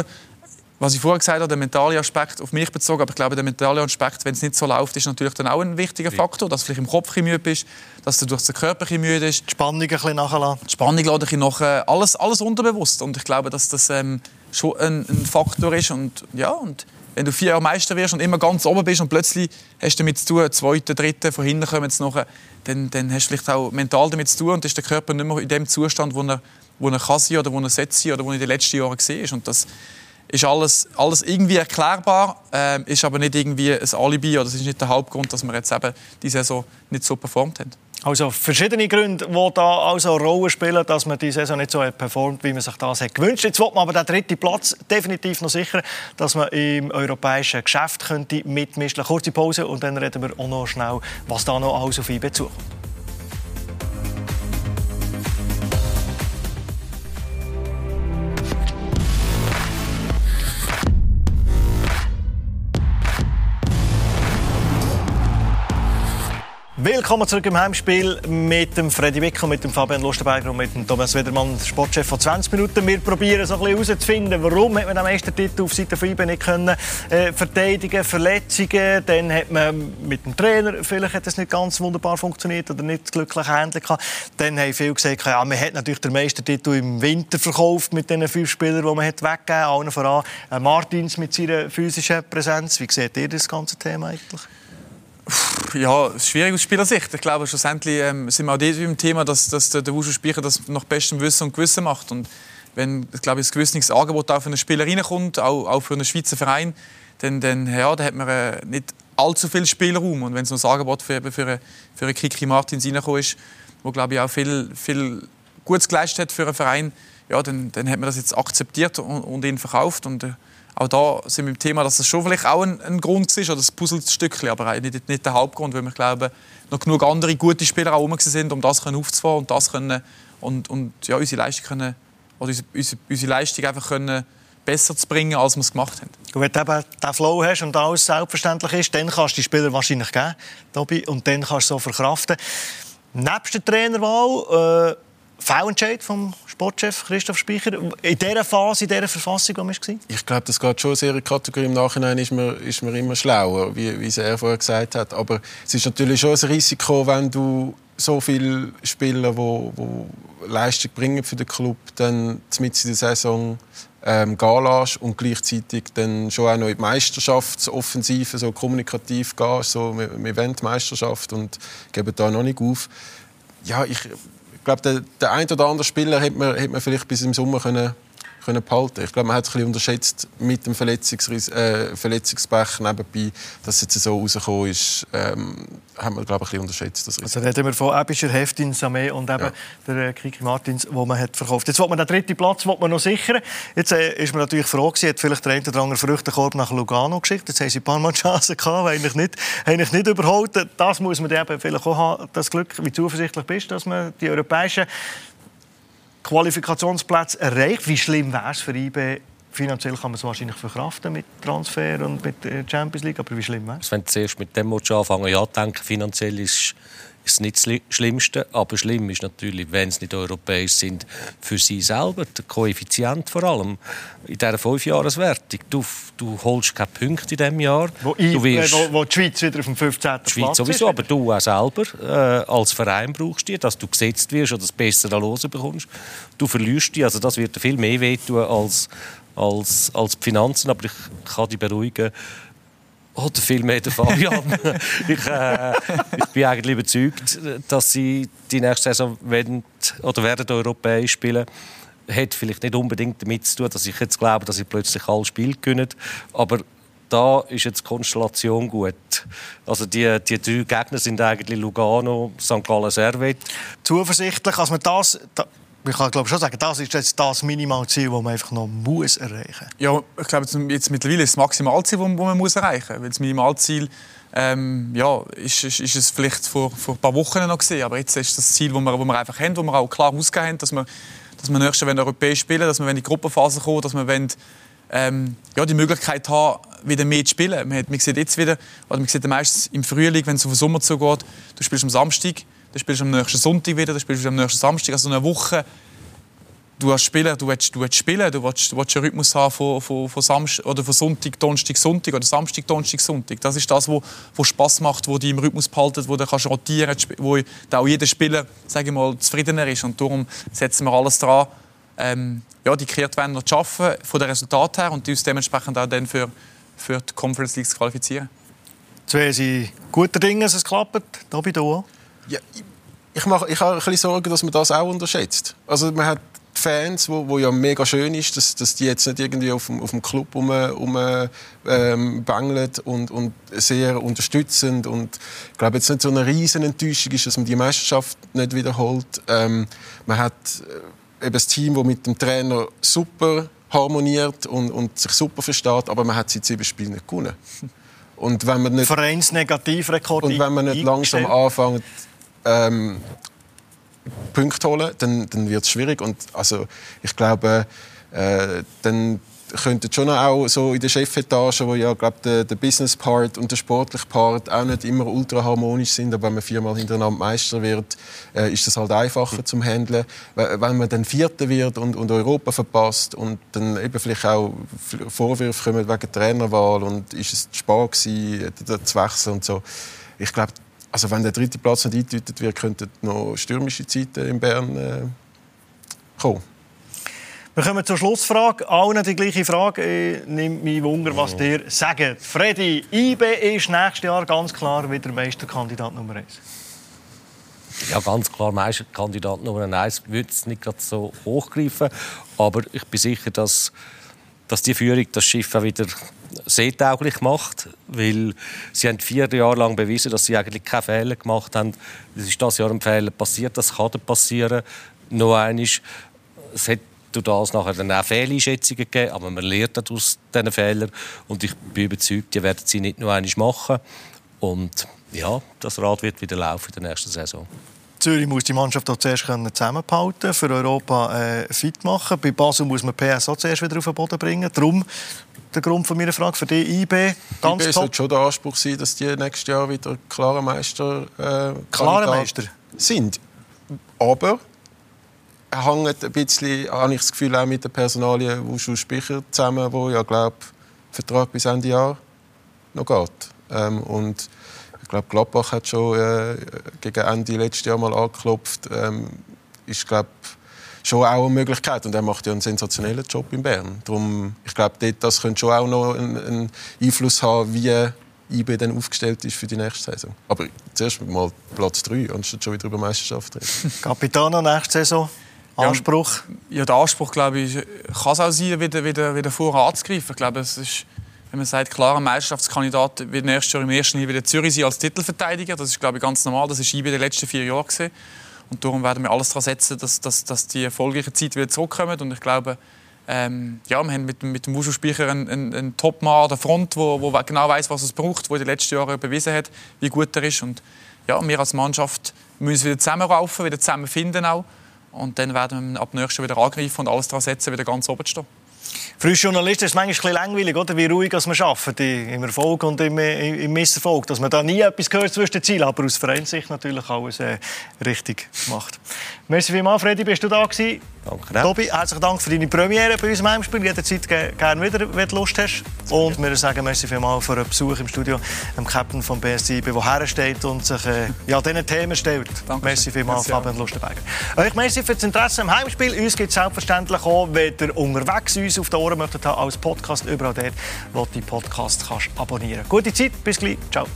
was ich vorher gesagt habe, der mentale Aspekt auf mich bezogen, aber ich glaube, der mentale Aspekt, wenn es nicht so läuft, ist natürlich dann auch ein wichtiger Faktor, dass du vielleicht im Kopf müde bist, dass du durch den Körper müde bist. Die Spannung ein bisschen nachlassen. Die Spannung lade ich nach, alles, alles unterbewusst und ich glaube, dass das ähm, schon ein, ein, Faktor ist und ja, und wenn du vier Jahre Meister wirst und immer ganz oben bist und plötzlich hast du damit zu tun, zweite, dritte, von hinten kommen jetzt noch, dann, dann hast du vielleicht auch mental damit zu tun und ist der Körper nicht mehr in dem Zustand, wo er, wo er kann sein oder wo er sein oder wo er in den letzten Jahren ist. Und das ist alles, alles irgendwie erklärbar, äh, ist aber nicht irgendwie ein Alibi oder das ist nicht der Hauptgrund, dass wir jetzt eben die Saison nicht so performt haben. Also verschiedene Gründe, die da also Rolle spielen, dass man die Saison nicht so performt, wie man sich das hat gewünscht. Jetzt will man aber den dritten Platz definitiv noch sichern, dass man im europäischen Geschäft könnte mitmischen. Kurze Pause und dann reden wir auch noch schnell, was da noch alles auf IB zukommt. Willkommen zurück im Heimspiel mit dem Freddy Wickel, mit dem Fabian Lustenberger und mit dem Thomas Wedermann, Sportchef von 20 Minuten. Wir probieren so herauszufinden, warum hat man am ersten Titel auf Seite von IBE nicht können, äh, verteidigen, Verletzungen, dann hat man mit dem Trainer, vielleicht hat es nicht ganz wunderbar funktioniert oder nicht glücklich gehabt. Dann haben viele gesagt, ja, man hat natürlich den Meistertitel im Winter verkauft mit den fünf Spielern, die man hat weggegeben hat, allen voran äh, Martins mit seiner physischen Präsenz. Wie seht ihr das ganze Thema eigentlich? Ja, schwierig aus Spielersicht. Ich glaube, schlussendlich ähm, sind wir auch dort im Thema, dass, dass der, der Wushu-Spieler das nach bestem Wissen und Gewissen macht. Und wenn, ich glaube, ein gewisses Angebot auch für einen Spieler reinkommt, auch, auch für einen Schweizer Verein, dann, dann, ja, dann hat man äh, nicht allzu viel Spielraum. Und wenn so ein Angebot für, für, für einen Kiki Martins reingekommen ist, wo glaube ich auch viel, viel Gutes geleistet hat für einen Verein, ja, dann, dann hat man das jetzt akzeptiert und, und ihn verkauft. Und, äh, auch da sind wir im Thema, dass es schon vielleicht auch ein, ein Grund ist, oder das Puzzlestückchen, aber nicht, nicht der Hauptgrund, weil wir glauben, noch genug andere gute Spieler auch rum sind, um das aufzufahren und das können und, und ja, unsere Leistung können, oder unsere, unsere Leistung einfach können besser zu bringen, als wir es gemacht haben. wenn du eben diesen Flow hast und alles selbstverständlich ist, dann kannst du die Spieler wahrscheinlich geben, Tobi, und dann kannst du so verkraften. Nebst der Trainerwahl äh, Fehlentscheid vom Sportchef Christoph Speicher in dieser Phase, in dieser Verfassung, die wir war? Ich glaube, das geht schon sehr in Kategorie. Im Nachhinein ist man, ist man immer schlauer, wie, wie er vorher gesagt hat. Aber es ist natürlich schon ein Risiko, wenn du so viele Spieler, die, die Leistung bringen für den Club, dann mit in der Saison ähm, gehen lässt und gleichzeitig dann schon auch noch in die Meisterschaftsoffensive so kommunikativ gehst, so wir, wir wollen die Meisterschaft und geben da noch nicht auf. Ja, ich glaube, der, der ein oder andere Spieler hätte man, hätte man vielleicht bis im Sommer können, können behalten. Ich glaube, man hat es ein bisschen unterschätzt mit dem Verletzungs äh, Verletzungspech nebenbei, dass es jetzt so rausgekommen ist, ähm, haben wir glaube ich, ein bisschen unterschätzt. Das also reden wir von Ebischer, Heftin, Samé und eben ja. der äh, Kiki Martins, wo man hat verkauft. Jetzt will man den dritten Platz will man noch sichern. Jetzt äh, ist man natürlich froh gewesen, hat vielleicht der eine oder andere Früchtekorb nach Lugano geschickt. Jetzt haben sie ein paar Mal Chancen gehabt, eigentlich nicht, eigentlich nicht überholt. Das muss man eben vielleicht auch haben, das Glück, wie zuversichtlich bist, dass man die europäischen Qualifikationsplätze erreicht. Wie schlimm wäre es für IB? Finanziell kann man es wahrscheinlich verkraften mit Transfer und mit der Champions League, aber wie schlimm wäre es? Wenn du zuerst mit dem anfangen ja, denken, finanziell ist ist nicht das Schlimmste, aber schlimm ist natürlich, wenn es nicht europäisch sind, für sie selber, der Koeffizient vor allem, in dieser Fünfjahreswertung. Du, du holst keine Punkte in diesem Jahr. Wo, ich, du wirst, wo, wo die Schweiz wieder auf dem 15. Die Schweiz Platz sowieso, ist. aber du auch selber äh, als Verein brauchst die, dass du gesetzt wirst oder das Bessere Lose bekommst. Du verlierst die, also das wird dir viel mehr wehtun als, als, als die Finanzen, aber ich kann dich beruhigen, oder viel mehr der Fabian. ich, äh, ich bin eigentlich überzeugt, dass sie die nächste Saison werden, oder werden europäisch spielen. Hat vielleicht nicht unbedingt damit zu tun, dass ich jetzt glaube, dass sie plötzlich alle Spiele gewinnen. Aber da ist jetzt die Konstellation gut. Also die, die drei Gegner sind eigentlich Lugano, St. Gallen, Servet. Zuversichtlich, dass man das, ich kann glaube schon sagen, das ist jetzt das Minimalziel, das man einfach noch muss erreichen muss. Ja, ich glaube, jetzt mittlerweile ist das Maximalziel, das man muss erreichen muss. Das Minimalziel ähm, ja, ist, ist, ist, es vielleicht vor, vor ein paar Wochen noch gesehen, aber jetzt ist das Ziel, das wir, wir einfach haben, das wir auch klar ausgegeben haben, dass wir, dass wir nächstes Jahr europäisch spielen dass wir in die Gruppenphase kommen, dass wir wollen, ähm, ja, die Möglichkeit haben, wieder mehr zu spielen. Man, hat, man sieht jetzt wieder, oder man sieht meistens im Frühling, wenn es auf den Sommer zugeht, du spielst am Samstag, dann spielst du am nächsten Sonntag wieder, dann spielst du am nächsten Samstag. Also eine Woche, du hast spielen, du willst, du willst spielen, du willst, du willst einen Rhythmus haben von, von, von, Samstag, oder von Sonntag, Donnerstag, Sonntag oder Samstag, Donnerstag, Sonntag. Das ist das, was Spaß macht, wo dich im Rhythmus behalten, wo du kannst rotieren, wo auch jeder Spieler, sage ich mal, zufriedener ist. Und darum setzen wir alles daran, ähm, ja, die Kehrtwende zu schaffen, von den Resultaten her und die uns dementsprechend auch dann für für die Conference League zu qualifizieren. Zwei sind guter Dinge, dass es klappt. Tobi, du auch? Ja, ich, mache, ich habe ein bisschen Sorge, dass man das auch unterschätzt. Also man hat die Fans, wo, wo ja mega schön ist, dass, dass die jetzt nicht irgendwie auf dem, auf dem Club um, um ähm, und, und sehr unterstützend und ich glaube jetzt nicht so eine riesen Enttäuschung ist, dass man die Meisterschaft nicht wiederholt. Ähm, man hat äh, eben das Team, das mit dem Trainer super harmoniert und, und sich super versteht, aber man hat seit sieben Spielen nicht gewonnen. Und wenn man nicht, Vereinsnegativrekord Und wenn man nicht langsam anfängt, ähm, Punkte holen, dann, dann wird es schwierig. Und also, ich glaube, äh, dann könnte schon auch so in der Chefetage, wo ja glaub, der, der Business Part und der sportliche Part auch nicht immer ultra harmonisch sind, aber wenn man viermal hintereinander Meister wird, äh, ist das halt einfacher zum Handeln. Wenn man dann Vierter wird und, und Europa verpasst und dann eben vielleicht auch Vorwürfe kommen wegen Trainerwahl und ist es zu spät gewesen, zu wechseln und so. Ich glaube, also wenn der dritte Platz nicht eingetütet wird, könnten noch stürmische Zeiten in Bern äh, kommen. Wir kommen zur Schlussfrage. Allen die gleiche Frage. Ich nehme mich Wunder, was dir sagen. Freddy, IB ist nächstes Jahr ganz klar wieder Meisterkandidat Nummer 1. Ja, ganz klar Meisterkandidat Nummer 1. Ich würde es nicht gerade so hochgreifen, aber ich bin sicher, dass, dass die Führung das Schiff auch wieder seetauglich macht, weil sie haben vier Jahre lang bewiesen, dass sie eigentlich keine Fehler gemacht haben. Es ist das Jahr ein Fehler passiert, das kann passieren. Noch einmal, es hat durch das nachher dann auch Fehleinschätzungen gegeben, aber man lernt aus diesen Fehlern und ich bin überzeugt, die werden sie nicht nur einmal machen und ja, das Rad wird wieder laufen in der nächsten Saison. Zürich muss die Mannschaft auch zuerst zusammenhalten, für Europa äh, fit machen. Bei Basel muss man PS auch zuerst wieder auf den Boden bringen. Darum der Grund von meiner Frage für die IB. Ganz IB sollte schon der Anspruch sein, dass die nächstes Jahr wieder klare Meister äh, klare Meister sind. Aber hängt ein bisschen, habe ich das Gefühl, auch mit der Personalie Wushu Spicher zusammen, wo ja glaube Vertrag bis Ende Jahr noch geht. Ähm, und glaube, Gladbach hat schon äh, gegen Ende letztes Jahr mal angeklopft. Ähm, ist glaube schon auch eine Möglichkeit und er macht ja einen sensationellen Job in Bern. Darum, ich glaube, das könnte schon auch noch einen, einen Einfluss haben, wie IB dann aufgestellt ist für die nächste Saison. Aber zuerst mal Platz 3, anstatt schon wieder über Meisterschaft reden. Capitano nächste Saison. Anspruch? Ja, ja, der Anspruch, glaube ich, kann es auch sein, wieder, wieder, wieder vorher anzugreifen. Ich glaube, es ist, wenn man sagt, klar, ein Meisterschaftskandidat wird nächstes Jahr im ersten Jahr wieder Zürich sein als Titelverteidiger. Das ist, glaube ich, ganz normal. Das IB in den letzten vier Jahren gesehen. Und darum werden wir alles daran setzen, dass, dass, dass die erfolgreiche Zeit wieder zurückkommt. Und ich glaube, ähm, ja, wir haben mit, mit dem Wuschelspeicher einen, einen, einen Top-Mann an der Front, der wo, wo genau weiß, was es braucht, der in den letzten Jahren bewiesen hat, wie gut er ist. Und ja, wir als Mannschaft müssen wieder zusammenraufen, wieder zusammenfinden auch. Und dann werden wir ab nächstes Jahr wieder angreifen und alles daran setzen, wieder ganz oben zu stehen. Für uns Journalisten ist es manchmal ein langweilig, oder? wie ruhig wir arbeiten, im Erfolg und im, im Misserfolg. Dass man da nie etwas gehört zwischen den Zielen, aber aus Vereinssicht natürlich alles äh, richtig macht. Merci vielmals, Freddy, bist du da gewesen? Danke. Tobi, herzlichen Dank für deine Premiere bei unserem Heimspiel. Jederzeit gerne wieder, wenn du Lust hast. Und wir sagen merci vielmals für einen Besuch im Studio, dem Captain vom BSI, der hersteht und sich äh, ja, diesen Themen stellt. Danke. Merci vielmals, Fabian Lustenberger. Euch merci für das Interesse am Heimspiel. Uns gibt es selbstverständlich auch, wenn ihr unterwegs uns auf den Ohren möchtet, als Podcast überall dort, wo du die Podcast kannst abonnieren. Gute Zeit, bis gleich. Ciao.